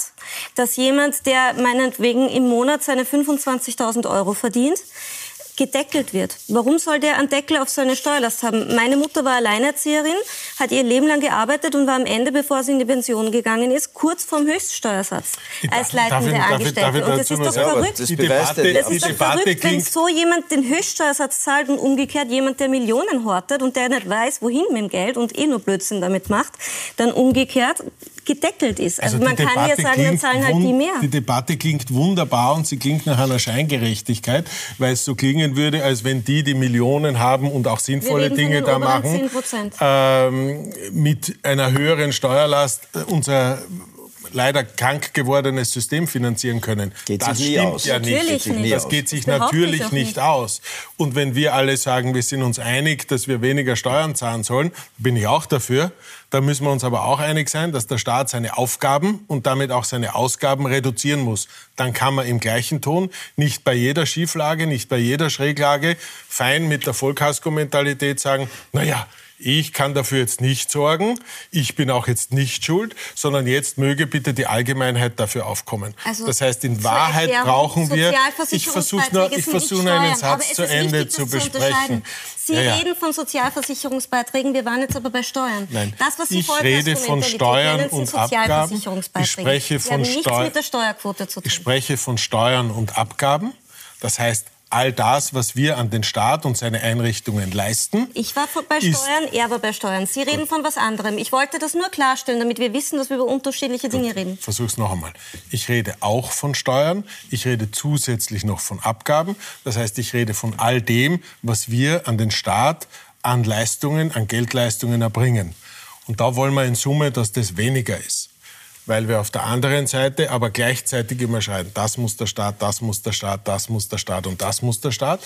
dass jemand, der meinetwegen im Monat seine 25.000 Euro verdient, gedeckelt wird. Warum soll der einen Deckel auf seine Steuerlast haben? Meine Mutter war Alleinerzieherin, hat ihr Leben lang gearbeitet und war am Ende, bevor sie in die Pension gegangen ist, kurz vorm Höchststeuersatz als leitende darf Angestellte. Darf ich, darf und das ist doch ja, verrückt. Das, die Debatte, das ist doch verrückt, wenn so jemand den Höchststeuersatz zahlt und umgekehrt jemand, der Millionen hortet und der nicht weiß, wohin mit dem Geld und eh nur Blödsinn damit macht, dann umgekehrt gedeckelt ist. Also, also man kann ja sagen, dann zahlen halt die mehr. Die Debatte klingt wunderbar und sie klingt nach einer Scheingerechtigkeit, weil es so klingen würde, als wenn die, die Millionen haben und auch sinnvolle Dinge da machen, ähm, mit einer höheren Steuerlast äh, unser leider krank gewordenes System finanzieren können. Geht das sich nie stimmt aus. ja nicht. nicht. Das geht sich natürlich nicht aus. Und wenn wir alle sagen, wir sind uns einig, dass wir weniger Steuern zahlen sollen, bin ich auch dafür. Da müssen wir uns aber auch einig sein, dass der Staat seine Aufgaben und damit auch seine Ausgaben reduzieren muss. Dann kann man im gleichen Ton nicht bei jeder Schieflage, nicht bei jeder Schräglage fein mit der Vollkasko-Mentalität sagen, naja, ich kann dafür jetzt nicht sorgen, ich bin auch jetzt nicht schuld, sondern jetzt möge bitte die Allgemeinheit dafür aufkommen. Also das heißt, in Wahrheit brauchen wir, ich versuche nur, ich versuche nur einen Satz zu Ende zu besprechen. Sie ja, ja. reden von Sozialversicherungsbeiträgen, wir waren jetzt aber bei Steuern. Nein, das, was Sie ich rede von Steuern und Abgaben. Ich spreche von, Steu mit der Steuerquote zu tun. ich spreche von Steuern und Abgaben. Das heißt, all das, was wir an den Staat und seine Einrichtungen leisten. Ich war bei Steuern, er war bei Steuern. Sie reden von was anderem. Ich wollte das nur klarstellen, damit wir wissen, dass wir über unterschiedliche Dinge reden. Versuch's noch einmal. Ich rede auch von Steuern. Ich rede zusätzlich noch von Abgaben. Das heißt, ich rede von all dem, was wir an den Staat an Leistungen, an Geldleistungen erbringen. Und da wollen wir in Summe, dass das weniger ist weil wir auf der anderen Seite aber gleichzeitig immer schreien, das muss der Staat, das muss der Staat, das muss der Staat und das muss der Staat,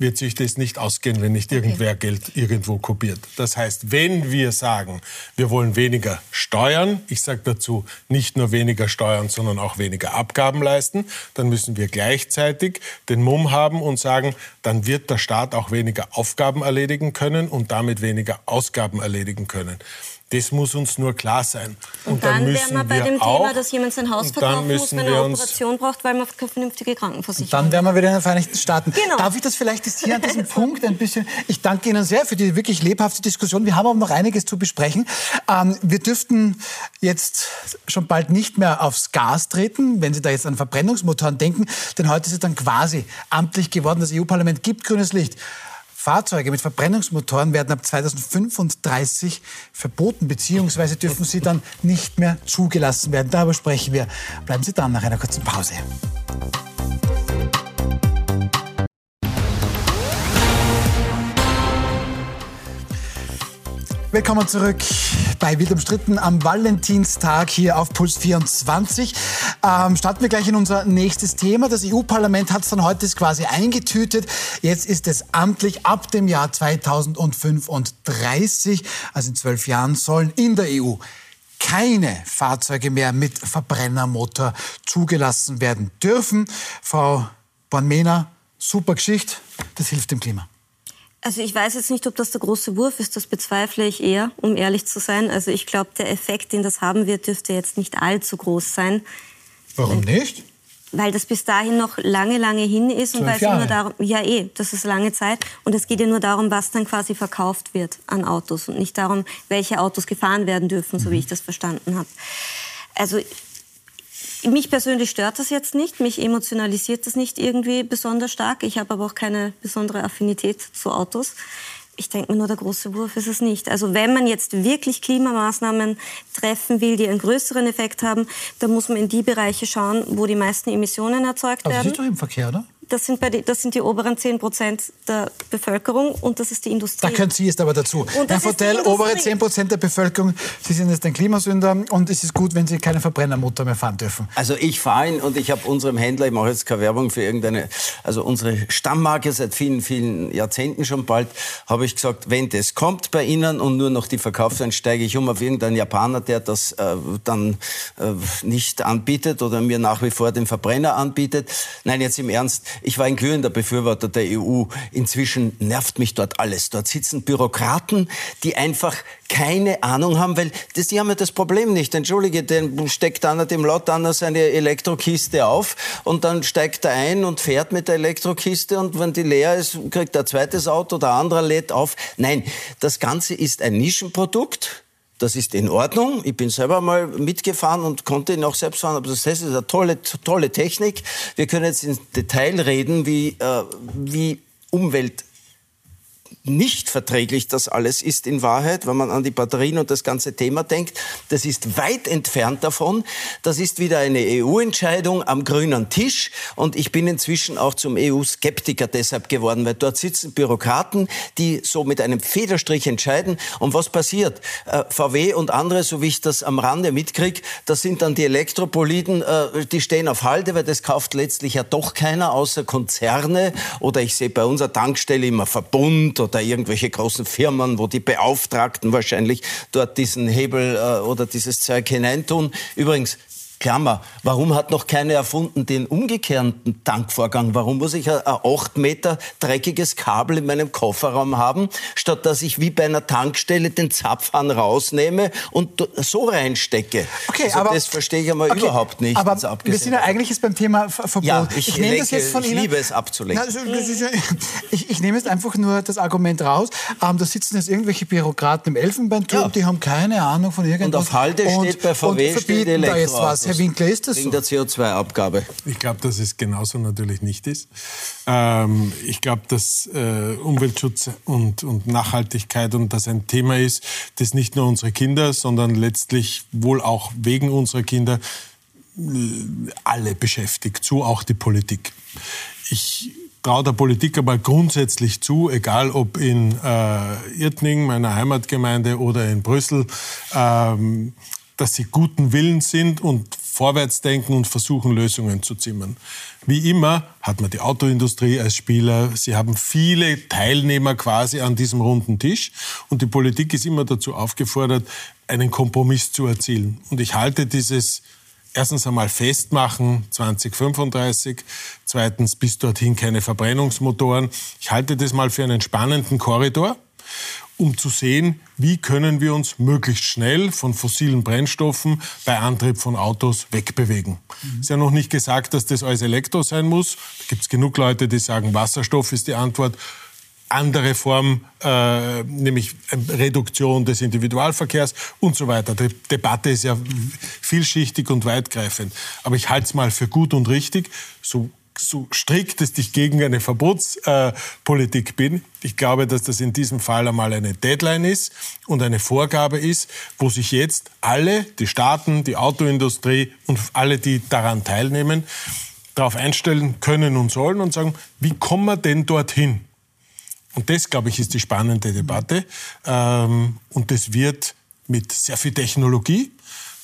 wird sich das nicht ausgehen, wenn nicht irgendwer Geld irgendwo kopiert. Das heißt, wenn wir sagen, wir wollen weniger Steuern, ich sage dazu nicht nur weniger Steuern, sondern auch weniger Abgaben leisten, dann müssen wir gleichzeitig den Mumm haben und sagen, dann wird der Staat auch weniger Aufgaben erledigen können und damit weniger Ausgaben erledigen können. Das muss uns nur klar sein. Und, und dann, dann wären wir bei dem auch, Thema, dass jemand sein Haus verkaufen muss, wenn er eine Operation braucht, weil man keine vernünftige Krankenversicherung hat. Dann wären wir wieder in den Vereinigten Staaten. Genau. Darf ich das vielleicht jetzt hier an diesem Punkt ein bisschen... Ich danke Ihnen sehr für die wirklich lebhafte Diskussion. Wir haben aber noch einiges zu besprechen. Ähm, wir dürften jetzt schon bald nicht mehr aufs Gas treten, wenn Sie da jetzt an Verbrennungsmotoren denken. Denn heute ist es dann quasi amtlich geworden. Das EU-Parlament gibt grünes Licht. Fahrzeuge mit Verbrennungsmotoren werden ab 2035 verboten, beziehungsweise dürfen sie dann nicht mehr zugelassen werden. Darüber sprechen wir. Bleiben Sie dran nach einer kurzen Pause. Willkommen zurück bei Wild umstritten am Valentinstag hier auf Puls 24. Ähm, starten wir gleich in unser nächstes Thema. Das EU-Parlament hat es dann heute quasi eingetütet. Jetzt ist es amtlich ab dem Jahr 2035, also in zwölf Jahren, sollen in der EU keine Fahrzeuge mehr mit Verbrennermotor zugelassen werden dürfen. Frau Bornmena, super Geschichte. Das hilft dem Klima. Also ich weiß jetzt nicht, ob das der große Wurf ist, das bezweifle ich eher, um ehrlich zu sein. Also ich glaube, der Effekt, den das haben wird, dürfte jetzt nicht allzu groß sein. Warum nicht? Weil das bis dahin noch lange, lange hin ist und weil es immer darum, ja eh, das ist lange Zeit und es geht ja nur darum, was dann quasi verkauft wird an Autos und nicht darum, welche Autos gefahren werden dürfen, so wie mhm. ich das verstanden habe. Also mich persönlich stört das jetzt nicht, mich emotionalisiert das nicht irgendwie besonders stark. Ich habe aber auch keine besondere Affinität zu Autos. Ich denke mir nur, der große Wurf ist es nicht. Also wenn man jetzt wirklich Klimamaßnahmen treffen will, die einen größeren Effekt haben, dann muss man in die Bereiche schauen, wo die meisten Emissionen erzeugt aber werden. Aber das ist doch im Verkehr, oder? Das sind, die, das sind die oberen 10 Prozent der Bevölkerung und das ist die Industrie. Da können Sie jetzt aber dazu. Herr Hotel, obere 10 Prozent der Bevölkerung, Sie sind jetzt ein Klimasünder und es ist gut, wenn Sie keine Verbrennermotor mehr fahren dürfen. Also ich fahre ihn und ich habe unserem Händler, ich mache jetzt keine Werbung für irgendeine, also unsere Stammmarke seit vielen, vielen Jahrzehnten schon bald, habe ich gesagt, wenn das kommt bei Ihnen und nur noch die verkauft, steige ich um auf irgendeinen Japaner, der das äh, dann äh, nicht anbietet oder mir nach wie vor den Verbrenner anbietet. Nein, jetzt im Ernst, ich war ein glühender Befürworter der EU. Inzwischen nervt mich dort alles. Dort sitzen Bürokraten, die einfach keine Ahnung haben, weil das, die haben ja das Problem nicht. Entschuldige, den steckt einer dem Lot einer seine Elektrokiste auf und dann steigt er ein und fährt mit der Elektrokiste und wenn die leer ist, kriegt er ein zweites Auto, der andere lädt auf. Nein, das Ganze ist ein Nischenprodukt das ist in Ordnung. Ich bin selber mal mitgefahren und konnte ihn auch selbst fahren. Aber das heißt, ist eine tolle, tolle Technik. Wir können jetzt ins Detail reden, wie, äh, wie Umwelt nicht verträglich das alles ist in Wahrheit, wenn man an die Batterien und das ganze Thema denkt. Das ist weit entfernt davon. Das ist wieder eine EU-Entscheidung am grünen Tisch. Und ich bin inzwischen auch zum EU-Skeptiker deshalb geworden, weil dort sitzen Bürokraten, die so mit einem Federstrich entscheiden. Und was passiert? Äh, VW und andere, so wie ich das am Rande mitkriege, das sind dann die Elektropoliden, äh, die stehen auf Halde, weil das kauft letztlich ja doch keiner außer Konzerne. Oder ich sehe bei unserer Tankstelle immer Verbund oder irgendwelche großen Firmen, wo die Beauftragten wahrscheinlich dort diesen Hebel äh, oder dieses Zeug hineintun. Übrigens, Klammer, warum hat noch keiner erfunden den umgekehrten Tankvorgang? Warum muss ich ein 8 Meter dreckiges Kabel in meinem Kofferraum haben, statt dass ich wie bei einer Tankstelle den Zapfhahn rausnehme und so reinstecke? Okay, also aber, das verstehe ich einmal okay, überhaupt nicht. Aber wir sind ja eigentlich jetzt beim Thema Verbot. Ja, ich, ich nehme das jetzt von ich Ihnen. liebe es abzulenken. Na, ja, ich, ich, nehme jetzt einfach nur das Argument raus. Ähm, da sitzen jetzt irgendwelche Bürokraten im Elfenbeinturm, ja. die haben keine Ahnung von irgendwas. Und auf Halde steht bei VW und verbieten steht da jetzt was Herr Winkler, ist das Wegen so? der CO2-Abgabe. Ich glaube, dass es genauso natürlich nicht ist. Ähm, ich glaube, dass äh, Umweltschutz und, und Nachhaltigkeit und das ein Thema ist, das nicht nur unsere Kinder, sondern letztlich wohl auch wegen unserer Kinder äh, alle beschäftigt, so auch die Politik. Ich traue der Politik aber grundsätzlich zu, egal ob in äh, Irtning, meiner Heimatgemeinde, oder in Brüssel, ähm, dass sie guten Willens sind und vorwärts denken und versuchen, Lösungen zu zimmern. Wie immer hat man die Autoindustrie als Spieler. Sie haben viele Teilnehmer quasi an diesem runden Tisch. Und die Politik ist immer dazu aufgefordert, einen Kompromiss zu erzielen. Und ich halte dieses erstens einmal festmachen, 2035. Zweitens bis dorthin keine Verbrennungsmotoren. Ich halte das mal für einen spannenden Korridor um zu sehen, wie können wir uns möglichst schnell von fossilen Brennstoffen bei Antrieb von Autos wegbewegen. Mhm. Ist ja noch nicht gesagt, dass das alles Elektro sein muss. Da gibt es genug Leute, die sagen, Wasserstoff ist die Antwort. Andere Form, äh, nämlich Reduktion des Individualverkehrs und so weiter. Die Debatte ist ja vielschichtig und weitgreifend. Aber ich halte es mal für gut und richtig, so so strikt, dass ich gegen eine Verbotspolitik äh, bin. Ich glaube, dass das in diesem Fall einmal eine Deadline ist und eine Vorgabe ist, wo sich jetzt alle, die Staaten, die Autoindustrie und alle, die daran teilnehmen, darauf einstellen können und sollen und sagen, wie kommen wir denn dorthin? Und das, glaube ich, ist die spannende Debatte. Ähm, und das wird mit sehr viel Technologie,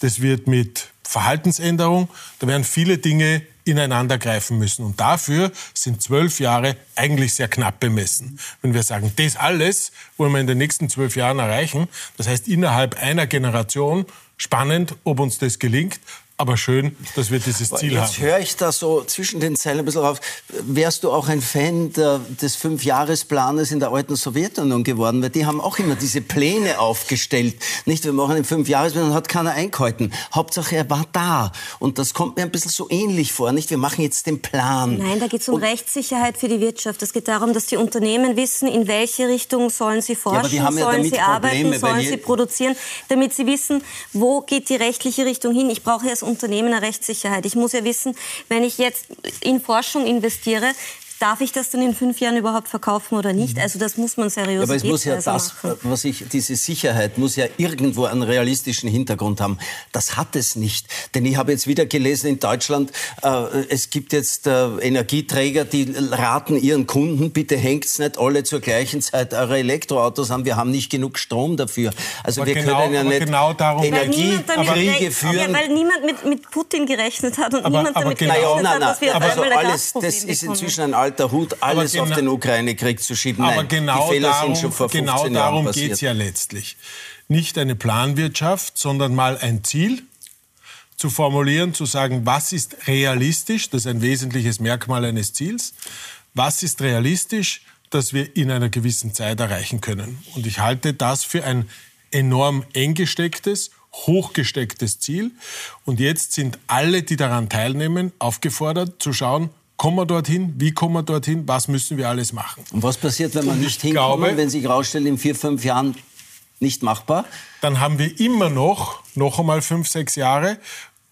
das wird mit Verhaltensänderung, da werden viele Dinge ineinander greifen müssen. Und dafür sind zwölf Jahre eigentlich sehr knapp bemessen. Wenn wir sagen, das alles wollen wir in den nächsten zwölf Jahren erreichen, das heißt innerhalb einer Generation, spannend, ob uns das gelingt, aber schön, dass wir dieses Ziel Jetzt haben. Jetzt höre ich da so zwischen den Zeilen ein bisschen raus. Wärst du auch ein Fan der, des Fünfjahresplanes in der alten Sowjetunion geworden? Weil die haben auch immer diese Pläne aufgestellt. Nicht, wir machen einen Fünfjahresplan, hat keiner eingehalten. Hauptsache, er war da. Und das kommt mir ein bisschen so ähnlich vor. Nicht, wir machen jetzt den Plan. Nein, da geht es um Und Rechtssicherheit für die Wirtschaft. Es geht darum, dass die Unternehmen wissen, in welche Richtung sollen sie forschen, ja, ja sollen sie arbeiten, Probleme, sollen sie produzieren, damit sie wissen, wo geht die rechtliche Richtung hin. Ich brauche erst Unternehmen eine Rechtssicherheit. Ich muss ja wissen, wenn ich jetzt in Forschung investiere, darf ich das dann in fünf Jahren überhaupt verkaufen oder nicht? Also das muss man seriös ja, aber es muss ja das, machen. was ich, diese Sicherheit muss ja irgendwo einen realistischen Hintergrund haben. Das hat es nicht. Denn ich habe jetzt wieder gelesen in Deutschland, äh, es gibt jetzt äh, Energieträger, die raten ihren Kunden, bitte hängt's nicht alle zur gleichen Zeit eure Elektroautos an, wir haben nicht genug Strom dafür. Also Aber wir genau- können ja aber nicht genau darum- Energiekriege führen. Ja, weil niemand mit, mit Putin gerechnet hat und Aber- niemand aber damit genau- gerechnet hat, nein, dass wir nein, auf also alles, das ist bekommen. inzwischen ein alter Hut, alles Aber auf den Ukraine-Krieg zu schieben. Aber Nein, genau die Fehler darum, sind schon vor 15 genau darum geht es ja letztlich. Nicht eine Planwirtschaft, sondern mal ein Ziel zu formulieren, zu sagen, was ist realistisch, das ist ein wesentliches Merkmal eines Ziels, was ist realistisch, das wir in einer gewissen Zeit erreichen können. Und ich halte das für ein enorm eng gestecktes, hochgestecktes Ziel. Und jetzt sind alle, die daran teilnehmen, aufgefordert zu schauen, kommen wir dorthin, wie kommen wir dorthin, was müssen wir alles machen. Und was passiert, wenn Und nicht hinkommen, wenn sich herausstellt, in vier, fünf Jahren nicht machbar? dann haben wir immer noch, noch einmal fünf, sechs Jahre,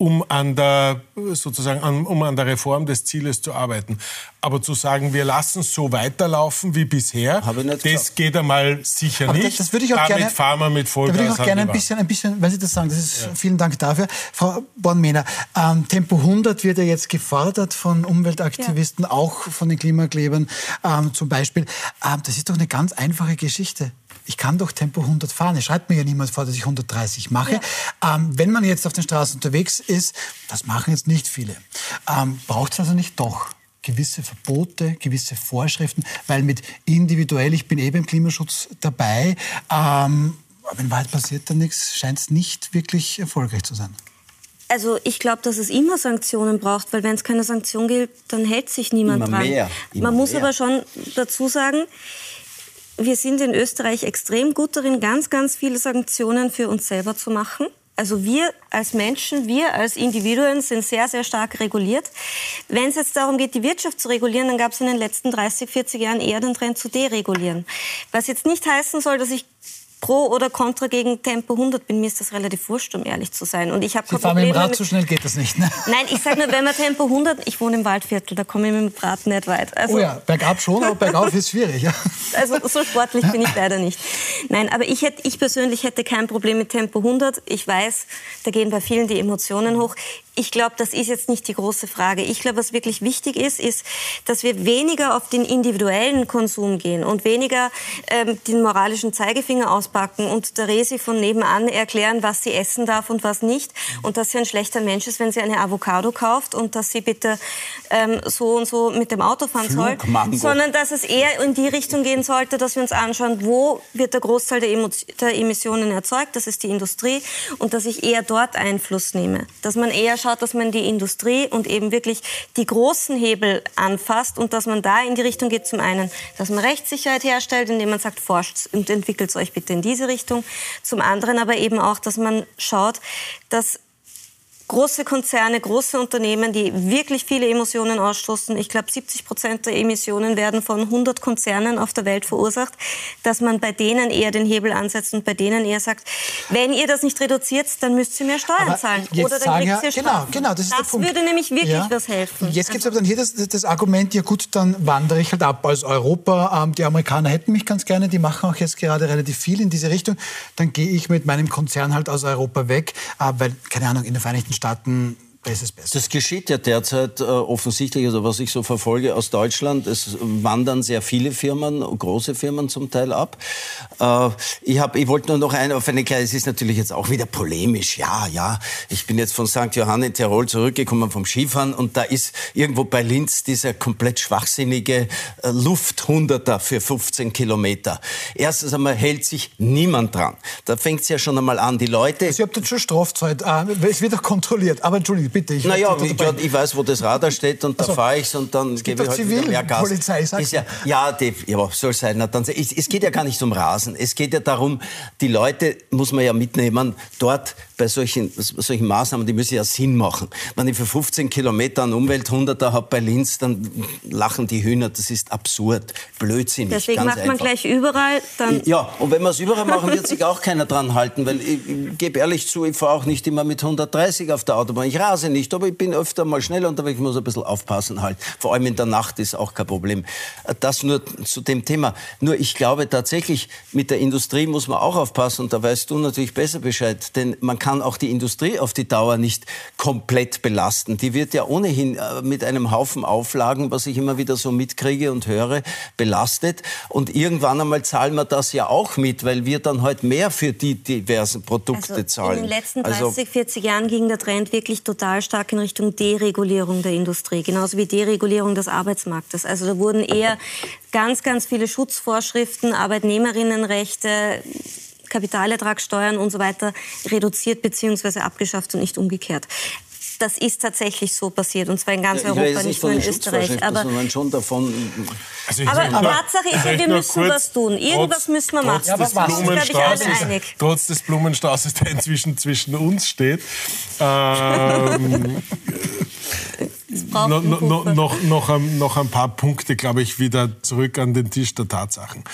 um an der, sozusagen, an, um an der Reform des Zieles zu arbeiten. Aber zu sagen, wir lassen es so weiterlaufen wie bisher, das gesagt. geht einmal sicher Aber nicht. das, das würde ich auch Damit gerne. fahren wir mit Da Vollgas würde ich auch gerne ein bisschen, ein bisschen, wenn Sie das sagen, das ist, vielen Dank dafür. Frau Bornmehner, ähm, Tempo 100 wird ja jetzt gefordert von Umweltaktivisten, auch von den Klimaklebern ähm, zum Beispiel. Ähm, das ist doch eine ganz einfache Geschichte. Ich kann doch Tempo 100 fahren. Es schreibt mir ja niemand vor, dass ich 130 mache. Ähm, wenn man jetzt auf den Straßen unterwegs ist, das machen jetzt nicht viele, ähm, braucht es also nicht doch gewisse Verbote, gewisse Vorschriften, weil mit individuell, ich bin eh beim Klimaschutz dabei, ähm, aber in Wahrheit passiert da nichts, scheint es nicht wirklich erfolgreich zu sein. Also ich glaube, dass es immer Sanktionen braucht, weil wenn es keine Sanktion gilt, dann hält sich niemand Immer dran. mehr, immer Man muss mehr. aber schon dazu sagen, wir sind in Österreich extrem gut darin, ganz, ganz viele Sanktionen für uns selber zu machen. Also wir als Menschen, wir als Individuen sind sehr, sehr stark reguliert. Wenn es jetzt darum geht, die Wirtschaft zu regulieren, dann gab es in den letzten 30, 40 Jahren eher den Trend zu deregulieren. Was jetzt nicht heißen soll, dass ich pro oder contra gegen Tempo 100 bin, mir ist das relativ wurscht, um ehrlich zu sein. Und ich habe kein fahren Problem mit dem Rad, so schnell geht das nicht. Ne? Nein, ich sage nur, wenn man Tempo 100, ich wohne im Waldviertel, da komme ich mit dem Rad nicht weit. Also, oh ja, bergab schon, aber bergauf ist schwierig. Ja. Also so sportlich bin ich leider nicht. Nein, aber ich, hätte, ich persönlich hätte kein Problem mit Tempo 100. Ich weiß, da gehen bei vielen die Emotionen hoch. Ich glaube, das ist jetzt nicht die große Frage. Ich glaube, was wirklich wichtig ist, ist, dass wir weniger auf den individuellen Konsum gehen und weniger ähm, den moralischen Zeigefinger auspacken und der Resi von nebenan erklären, was sie essen darf und was nicht und dass sie ein schlechter Mensch ist, wenn sie eine Avocado kauft und dass sie bitte ähm, so und so mit dem Auto fahren soll, sondern dass es eher in die Richtung gehen sollte, dass wir uns anschauen, wo wird der Großteil der, der Emissionen erzeugt, das ist die Industrie und dass ich eher dort Einfluss nehme, dass man eher schaut, dass man die Industrie und eben wirklich die großen Hebel anfasst und dass man da in die Richtung geht, zum einen, dass man Rechtssicherheit herstellt, indem man sagt, forscht und entwickelt euch bitte in diese Richtung. Zum anderen aber eben auch, dass man schaut, dass große Konzerne, große Unternehmen, die wirklich viele Emissionen ausstoßen. Ich glaube, 70 Prozent der Emissionen werden von 100 Konzernen auf der Welt verursacht, dass man bei denen eher den Hebel ansetzt und bei denen eher sagt, wenn ihr das nicht reduziert, dann müsst ihr mehr Steuern aber zahlen oder dann kriegt ihr Genau, genau, das ist das der Punkt. würde nämlich wirklich ja. was helfen. Jetzt gibt es aber dann hier das, das, Argument, ja gut, dann wandere ich halt ab aus Europa. Ähm, die Amerikaner hätten mich ganz gerne, die machen auch jetzt gerade relativ viel in diese Richtung. Dann gehe ich mit meinem Konzern halt aus Europa weg, äh, weil, keine Ahnung, in den Vereinigten Staaten das ist besser. Das geschieht ja derzeit äh, offensichtlich, also was ich so verfolge aus Deutschland. Es wandern sehr viele Firmen, große Firmen zum Teil ab. Äh, ich, hab, ich wollte nur noch eine, auf eine kleine, es ist natürlich jetzt auch wieder polemisch. Ja, ja, ich bin jetzt von St. Johann in Tirol zurückgekommen vom Skifahren und da ist irgendwo bei Linz dieser komplett schwachsinnige äh, Lufthunderter für 15 Kilometer. Erstens einmal hält sich niemand dran. Da fängt es ja schon einmal an. Die Leute... Also ihr habt jetzt schon Strafzeit. Äh, es wird auch kontrolliert. Aber Entschuldigung, bitte. Ich naja, ich, ich, weiß, wo das Radar steht und da also, fahre ich und dann gebe ich halt Zivil, mehr Gas. Polizei, sagt ja, ja, die, ja, soll sein. Na, dann, es, es geht ja gar nicht um Rasen. Es geht ja darum, die Leute muss man ja mitnehmen, dort bei solchen, solchen Maßnahmen, die müssen ja Sinn machen. Wenn ich für 15 Kilometer einen Umwelthunderter habe bei Linz, dann lachen die Hühner. Das ist absurd, blödsinnig. Deswegen macht man einfach. gleich überall. Dann ja, und wenn wir es überall machen, wird sich auch keiner dran halten. Weil ich, ich gebe ehrlich zu, ich fahre auch nicht immer mit 130 auf der Autobahn. Ich rase nicht, aber ich bin öfter mal schneller unterwegs. Ich muss ein bisschen aufpassen halt. Vor allem in der Nacht ist auch kein Problem. Das nur zu dem Thema. Nur ich glaube tatsächlich, mit der Industrie muss man auch aufpassen. Und da weißt du natürlich besser Bescheid. Denn man kann auch die Industrie auf die Dauer nicht komplett belasten. Die wird ja ohnehin äh, mit einem Haufen Auflagen, was ich immer wieder so mitkriege und höre, belastet. Und irgendwann einmal zahlen wir das ja auch mit, weil wir dann halt mehr für die diversen Produkte also zahlen. In den letzten 30, also, 40 Jahren ging der Trend wirklich total stark in Richtung Deregulierung der Industrie, genauso wie Deregulierung des Arbeitsmarktes. Also da wurden eher ganz, ganz viele Schutzvorschriften, Arbeitnehmerinnenrechte, Kapitalertragssteuern und so weiter reduziert bzw. abgeschafft und nicht umgekehrt. Das ist tatsächlich so passiert und zwar in ganz ja, Europa, nicht, nicht nur in Österreich. Aber, schon davon also aber Tatsache ist ja, wir müssen was tun. Irgendwas müssen wir machen. Ja, was was? Trotz des Blumenstraußes, der inzwischen zwischen uns steht. Ähm, no, no, noch, noch, ein, noch ein paar Punkte, glaube ich, wieder zurück an den Tisch der Tatsachen.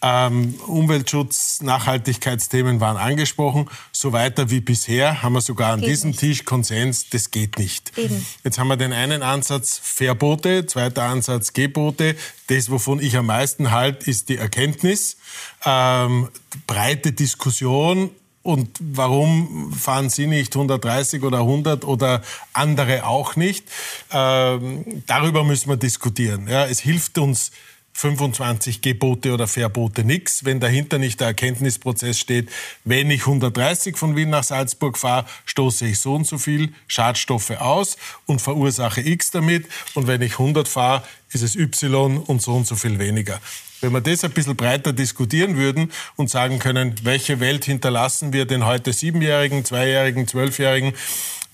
Ähm, Umweltschutz, Nachhaltigkeitsthemen waren angesprochen. So weiter wie bisher haben wir sogar an geht diesem nicht. Tisch Konsens, das geht nicht. Eben. Jetzt haben wir den einen Ansatz Verbote, zweiter Ansatz Gebote. Das, wovon ich am meisten halte, ist die Erkenntnis. Ähm, breite Diskussion, und warum fahren Sie nicht 130 oder 100 oder andere auch nicht? Ähm, darüber müssen wir diskutieren. Ja, es hilft uns 25 Gebote oder Verbote nichts, wenn dahinter nicht der Erkenntnisprozess steht, wenn ich 130 von Wien nach Salzburg fahre, stoße ich so und so viel Schadstoffe aus und verursache X damit und wenn ich 100 fahre, ist es Y und so und so viel weniger. Wenn wir das ein bisschen breiter diskutieren würden und sagen können, welche Welt hinterlassen wir den heute Siebenjährigen, Zweijährigen, Zwölfjährigen,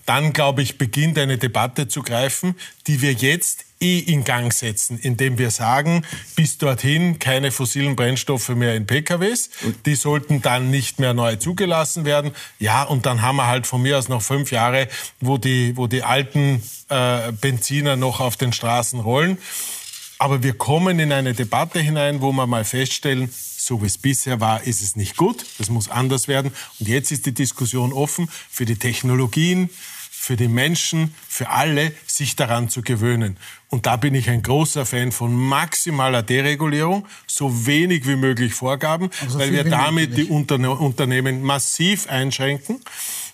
dann, glaube ich, beginnt eine Debatte zu greifen, die wir jetzt eh in Gang setzen, indem wir sagen, bis dorthin keine fossilen Brennstoffe mehr in PKWs. Die sollten dann nicht mehr neu zugelassen werden. Ja, und dann haben wir halt von mir aus noch fünf Jahre, wo die, wo die alten äh, Benziner noch auf den Straßen rollen. Aber wir kommen in eine Debatte hinein, wo wir mal feststellen, So wie es bisher war, ist es nicht gut. Das muss anders werden. Und jetzt ist die Diskussion offen für die Technologien, für die Menschen, für alle, sich daran zu gewöhnen. Und da bin ich ein großer Fan von maximaler Deregulierung, so wenig wie möglich Vorgaben, also weil wir damit die Unterne Unternehmen massiv einschränken.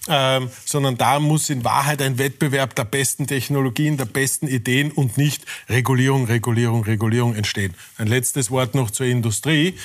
Ähm, sondern da muss in Wahrheit ein Wettbewerb der besten Technologien, der besten Ideen und nicht Regulierung, Regulierung, Regulierung entstehen. Ein letztes Wort noch zur Industrie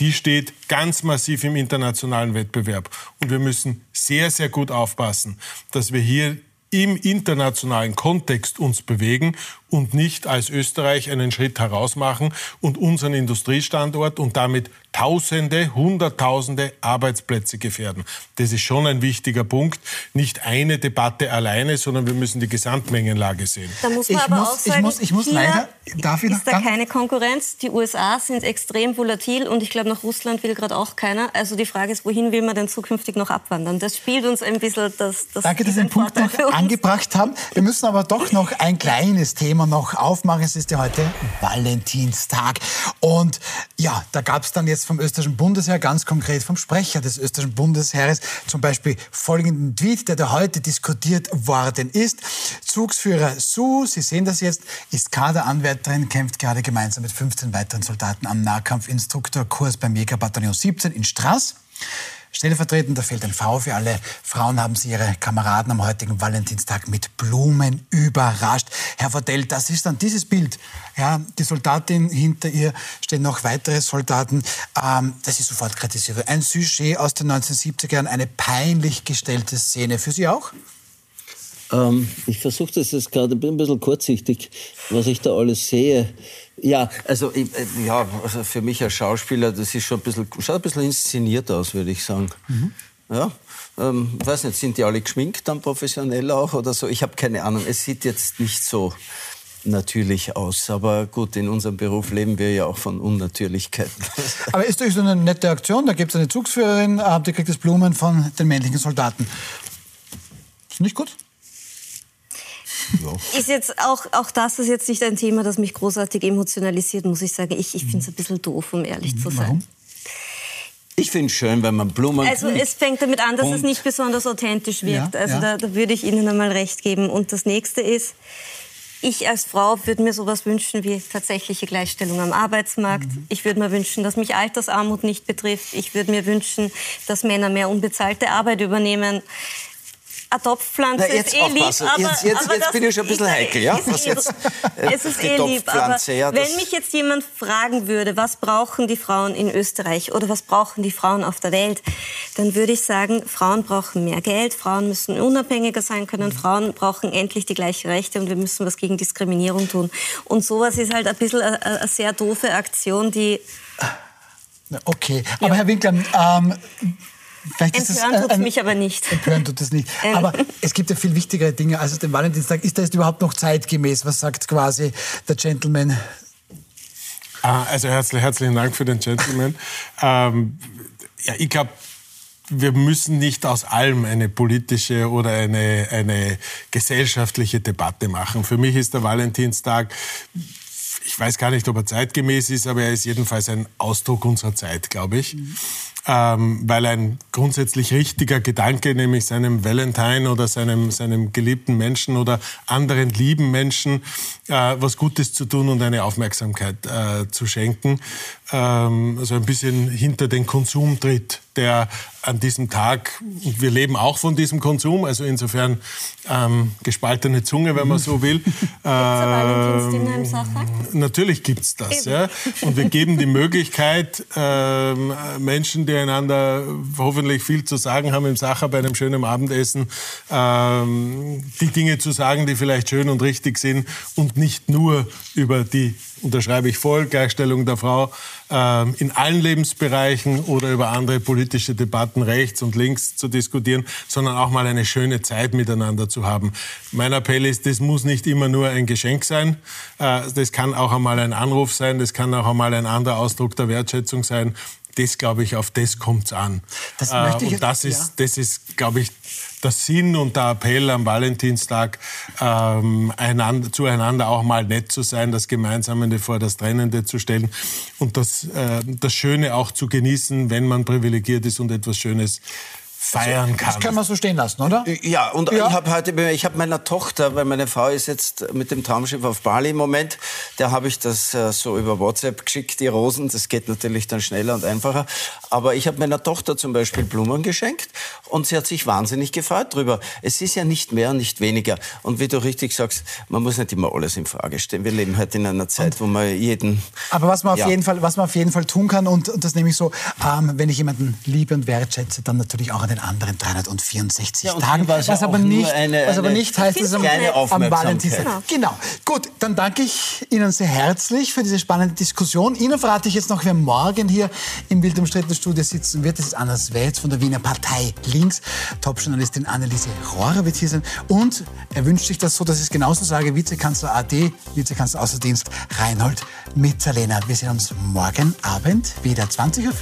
die steht ganz massiv im internationalen Wettbewerb. Und wir müssen sehr, sehr gut aufpassen, dass wir hier im internationalen Kontext uns bewegen und nicht als Österreich einen Schritt herausmachen und unseren Industriestandort und damit Tausende, Hunderttausende Arbeitsplätze gefährden. Das ist schon ein wichtiger Punkt. Nicht eine Debatte alleine, sondern wir müssen die Gesamtmengenlage sehen. Da muss man ich aber muss, auch sagen, ich muss, ich muss leider, darf ich ist da keine Konkurrenz. Die USA sind extrem volatil und ich glaube, nach Russland will gerade auch keiner. Also die Frage ist, wohin will man denn zukünftig noch abwandern? Das spielt uns ein bisschen das, das Danke, dass Sie den Punkt noch angebracht haben. Wir müssen aber doch noch ein kleines Thema wir noch aufmachen. Es ist ja heute Valentinstag. Und ja, da gab es dann jetzt vom österreichischen Bundesheer, ganz konkret vom Sprecher des österreichischen Bundesheeres, zum Beispiel folgenden Tweet, der da heute diskutiert worden ist. Zugsführer Su, Sie sehen das jetzt, ist Kaderanwärterin, kämpft gerade gemeinsam mit 15 weiteren Soldaten am Nahkampfinstruktorkurs beim Jägerbataillon 17 in Straß. Stellvertretend, da fehlt ein V für alle Frauen, haben Sie Ihre Kameraden am heutigen Valentinstag mit Blumen überrascht. Herr Verdell, das ist dann dieses Bild. Ja, die Soldatin hinter ihr stehen noch weitere Soldaten. Ähm, das ist sofort kritisiert. Ein Sujet aus den 1970er Jahren, eine peinlich gestellte Szene. Für Sie auch? Ähm, ich versuche das jetzt gerade, bin ein bisschen kurzsichtig, was ich da alles sehe. Ja, also äh, ja, also für mich als Schauspieler, das ist schon ein bisschen, schaut ein bisschen inszeniert aus, würde ich sagen. Mhm. Ja, ähm, weiß nicht, sind die alle geschminkt dann professionell auch oder so? Ich habe keine Ahnung. Es sieht jetzt nicht so natürlich aus. Aber gut, in unserem Beruf leben wir ja auch von Unnatürlichkeiten. Aber ist durch so eine nette Aktion, da gibt es eine Zugsführerin, äh, die kriegt das Blumen von den männlichen Soldaten. Ist nicht gut? Ja. Ist jetzt auch, auch das ist jetzt nicht ein Thema, das mich großartig emotionalisiert, muss ich sagen. Ich, ich finde es ein bisschen doof, um ehrlich zu sein. Warum? Ich finde es schön, wenn man Blumen. Also es fängt damit an, dass es nicht besonders authentisch wirkt. Ja, also ja. Da, da würde ich Ihnen einmal recht geben. Und das nächste ist, ich als Frau würde mir sowas wünschen wie tatsächliche Gleichstellung am Arbeitsmarkt. Mhm. Ich würde mir wünschen, dass mich Altersarmut nicht betrifft. Ich würde mir wünschen, dass Männer mehr unbezahlte Arbeit übernehmen. Eine Topfpflanze Na, ist eh lieb. Jetzt, jetzt, jetzt, aber jetzt bin ich schon ein bisschen ist, heikel, ja? Was jetzt, äh, es ist eh lieb, aber ja, wenn mich jetzt jemand fragen würde, was brauchen die Frauen in Österreich oder was brauchen die Frauen auf der Welt, dann würde ich sagen, Frauen brauchen mehr Geld, Frauen müssen unabhängiger sein können, Frauen brauchen endlich die gleichen Rechte und wir müssen was gegen Diskriminierung tun. Und sowas ist halt ein bisschen eine, eine sehr doofe Aktion, die... Okay, aber ja. Herr Winkler, ähm, Vielleicht Empören tut es mich aber nicht. Empören tut es nicht. Aber es gibt ja viel wichtigere Dinge als den Valentinstag. Ist das überhaupt noch zeitgemäß? Was sagt quasi der Gentleman? Ah, also herzlich, herzlichen Dank für den Gentleman. ähm, ja, ich glaube, wir müssen nicht aus allem eine politische oder eine, eine gesellschaftliche Debatte machen. Für mich ist der Valentinstag ich weiß gar nicht, ob er zeitgemäß ist, aber er ist jedenfalls ein Ausdruck unserer Zeit, glaube ich. Mhm ähm, weil ein grundsätzlich richtiger Gedanke, nämlich seinem Valentine oder seinem, seinem geliebten Menschen oder anderen lieben Menschen äh, was Gutes zu tun und eine Aufmerksamkeit äh, zu schenken, ähm, also ein bisschen hinter den Konsum tritt, der an diesem Tag, und wir leben auch von diesem Konsum, also insofern ähm, gespaltene Zunge, wenn man so will. ähm, natürlich gibt es das. Ja? Und wir geben die Möglichkeit, ähm, Menschen, die einander hoffentlich viel zu sagen haben im Sacher bei einem schönen Abendessen, ähm, die Dinge zu sagen, die vielleicht schön und richtig sind und nicht nur über die unterschreibe ich voll, Gleichstellung der Frau ähm, in allen Lebensbereichen oder über andere politische Debatten rechts und links zu diskutieren, sondern auch mal eine schöne Zeit miteinander zu haben. Mein Appell ist, das muss nicht immer nur ein Geschenk sein, äh, das kann auch einmal ein Anruf sein, das kann auch einmal ein anderer Ausdruck der Wertschätzung sein das, glaube ich, auf das kommt es an. Das, äh, und das ist, ja. das ist, glaube ich, der Sinn und der Appell am Valentinstag, ähm, einander, zueinander auch mal nett zu sein, das Gemeinsame vor das Trennende zu stellen und das, äh, das Schöne auch zu genießen, wenn man privilegiert ist und etwas Schönes feiern kann. Das kann man so stehen lassen, oder? Ja, und Ja. ich habe heute, ich habe meiner Tochter, weil meine Frau ist jetzt mit dem Traumschiff auf Bali im Moment, der habe ich das äh, so über WhatsApp geschickt, die Rosen. Das geht natürlich dann schneller und einfacher. Aber ich habe meiner Tochter zum Beispiel Blumen geschenkt und sie hat sich wahnsinnig gefreut drüber. Es ist ja nicht mehr und nicht weniger. Und wie du richtig sagst, man muss nicht immer alles in Frage stellen. Wir leben heute in einer Zeit, wo man jeden... Aber was man auf Ja. jeden Fall, was man auf jeden Fall tun kann und, und das nehme ich so, ähm, wenn ich jemanden liebe und wertschätze, dann natürlich auch den anderen 364 Ja, Tagen. es ja was aber nicht, eine- was aber nicht heißt, dass es am, am. Valentinstag. Genau. Gut, dann danke ich Ihnen sehr herzlich für diese spannende Diskussion. Ihnen verrate ich jetzt noch, wer morgen hier im wild umstrittenen Studio sitzen wird. Das ist Anna Swetz von der Wiener Partei Links. Top-Journalistin Anneliese Rohrer wird hier sein. Und er wünscht sich das so, dass ich es genauso sage, Vizekanzler AD, Vizekanzler Außendienst Reinhold Mitterlehner. Wir sehen uns morgen Abend wieder 20.15 Uhr.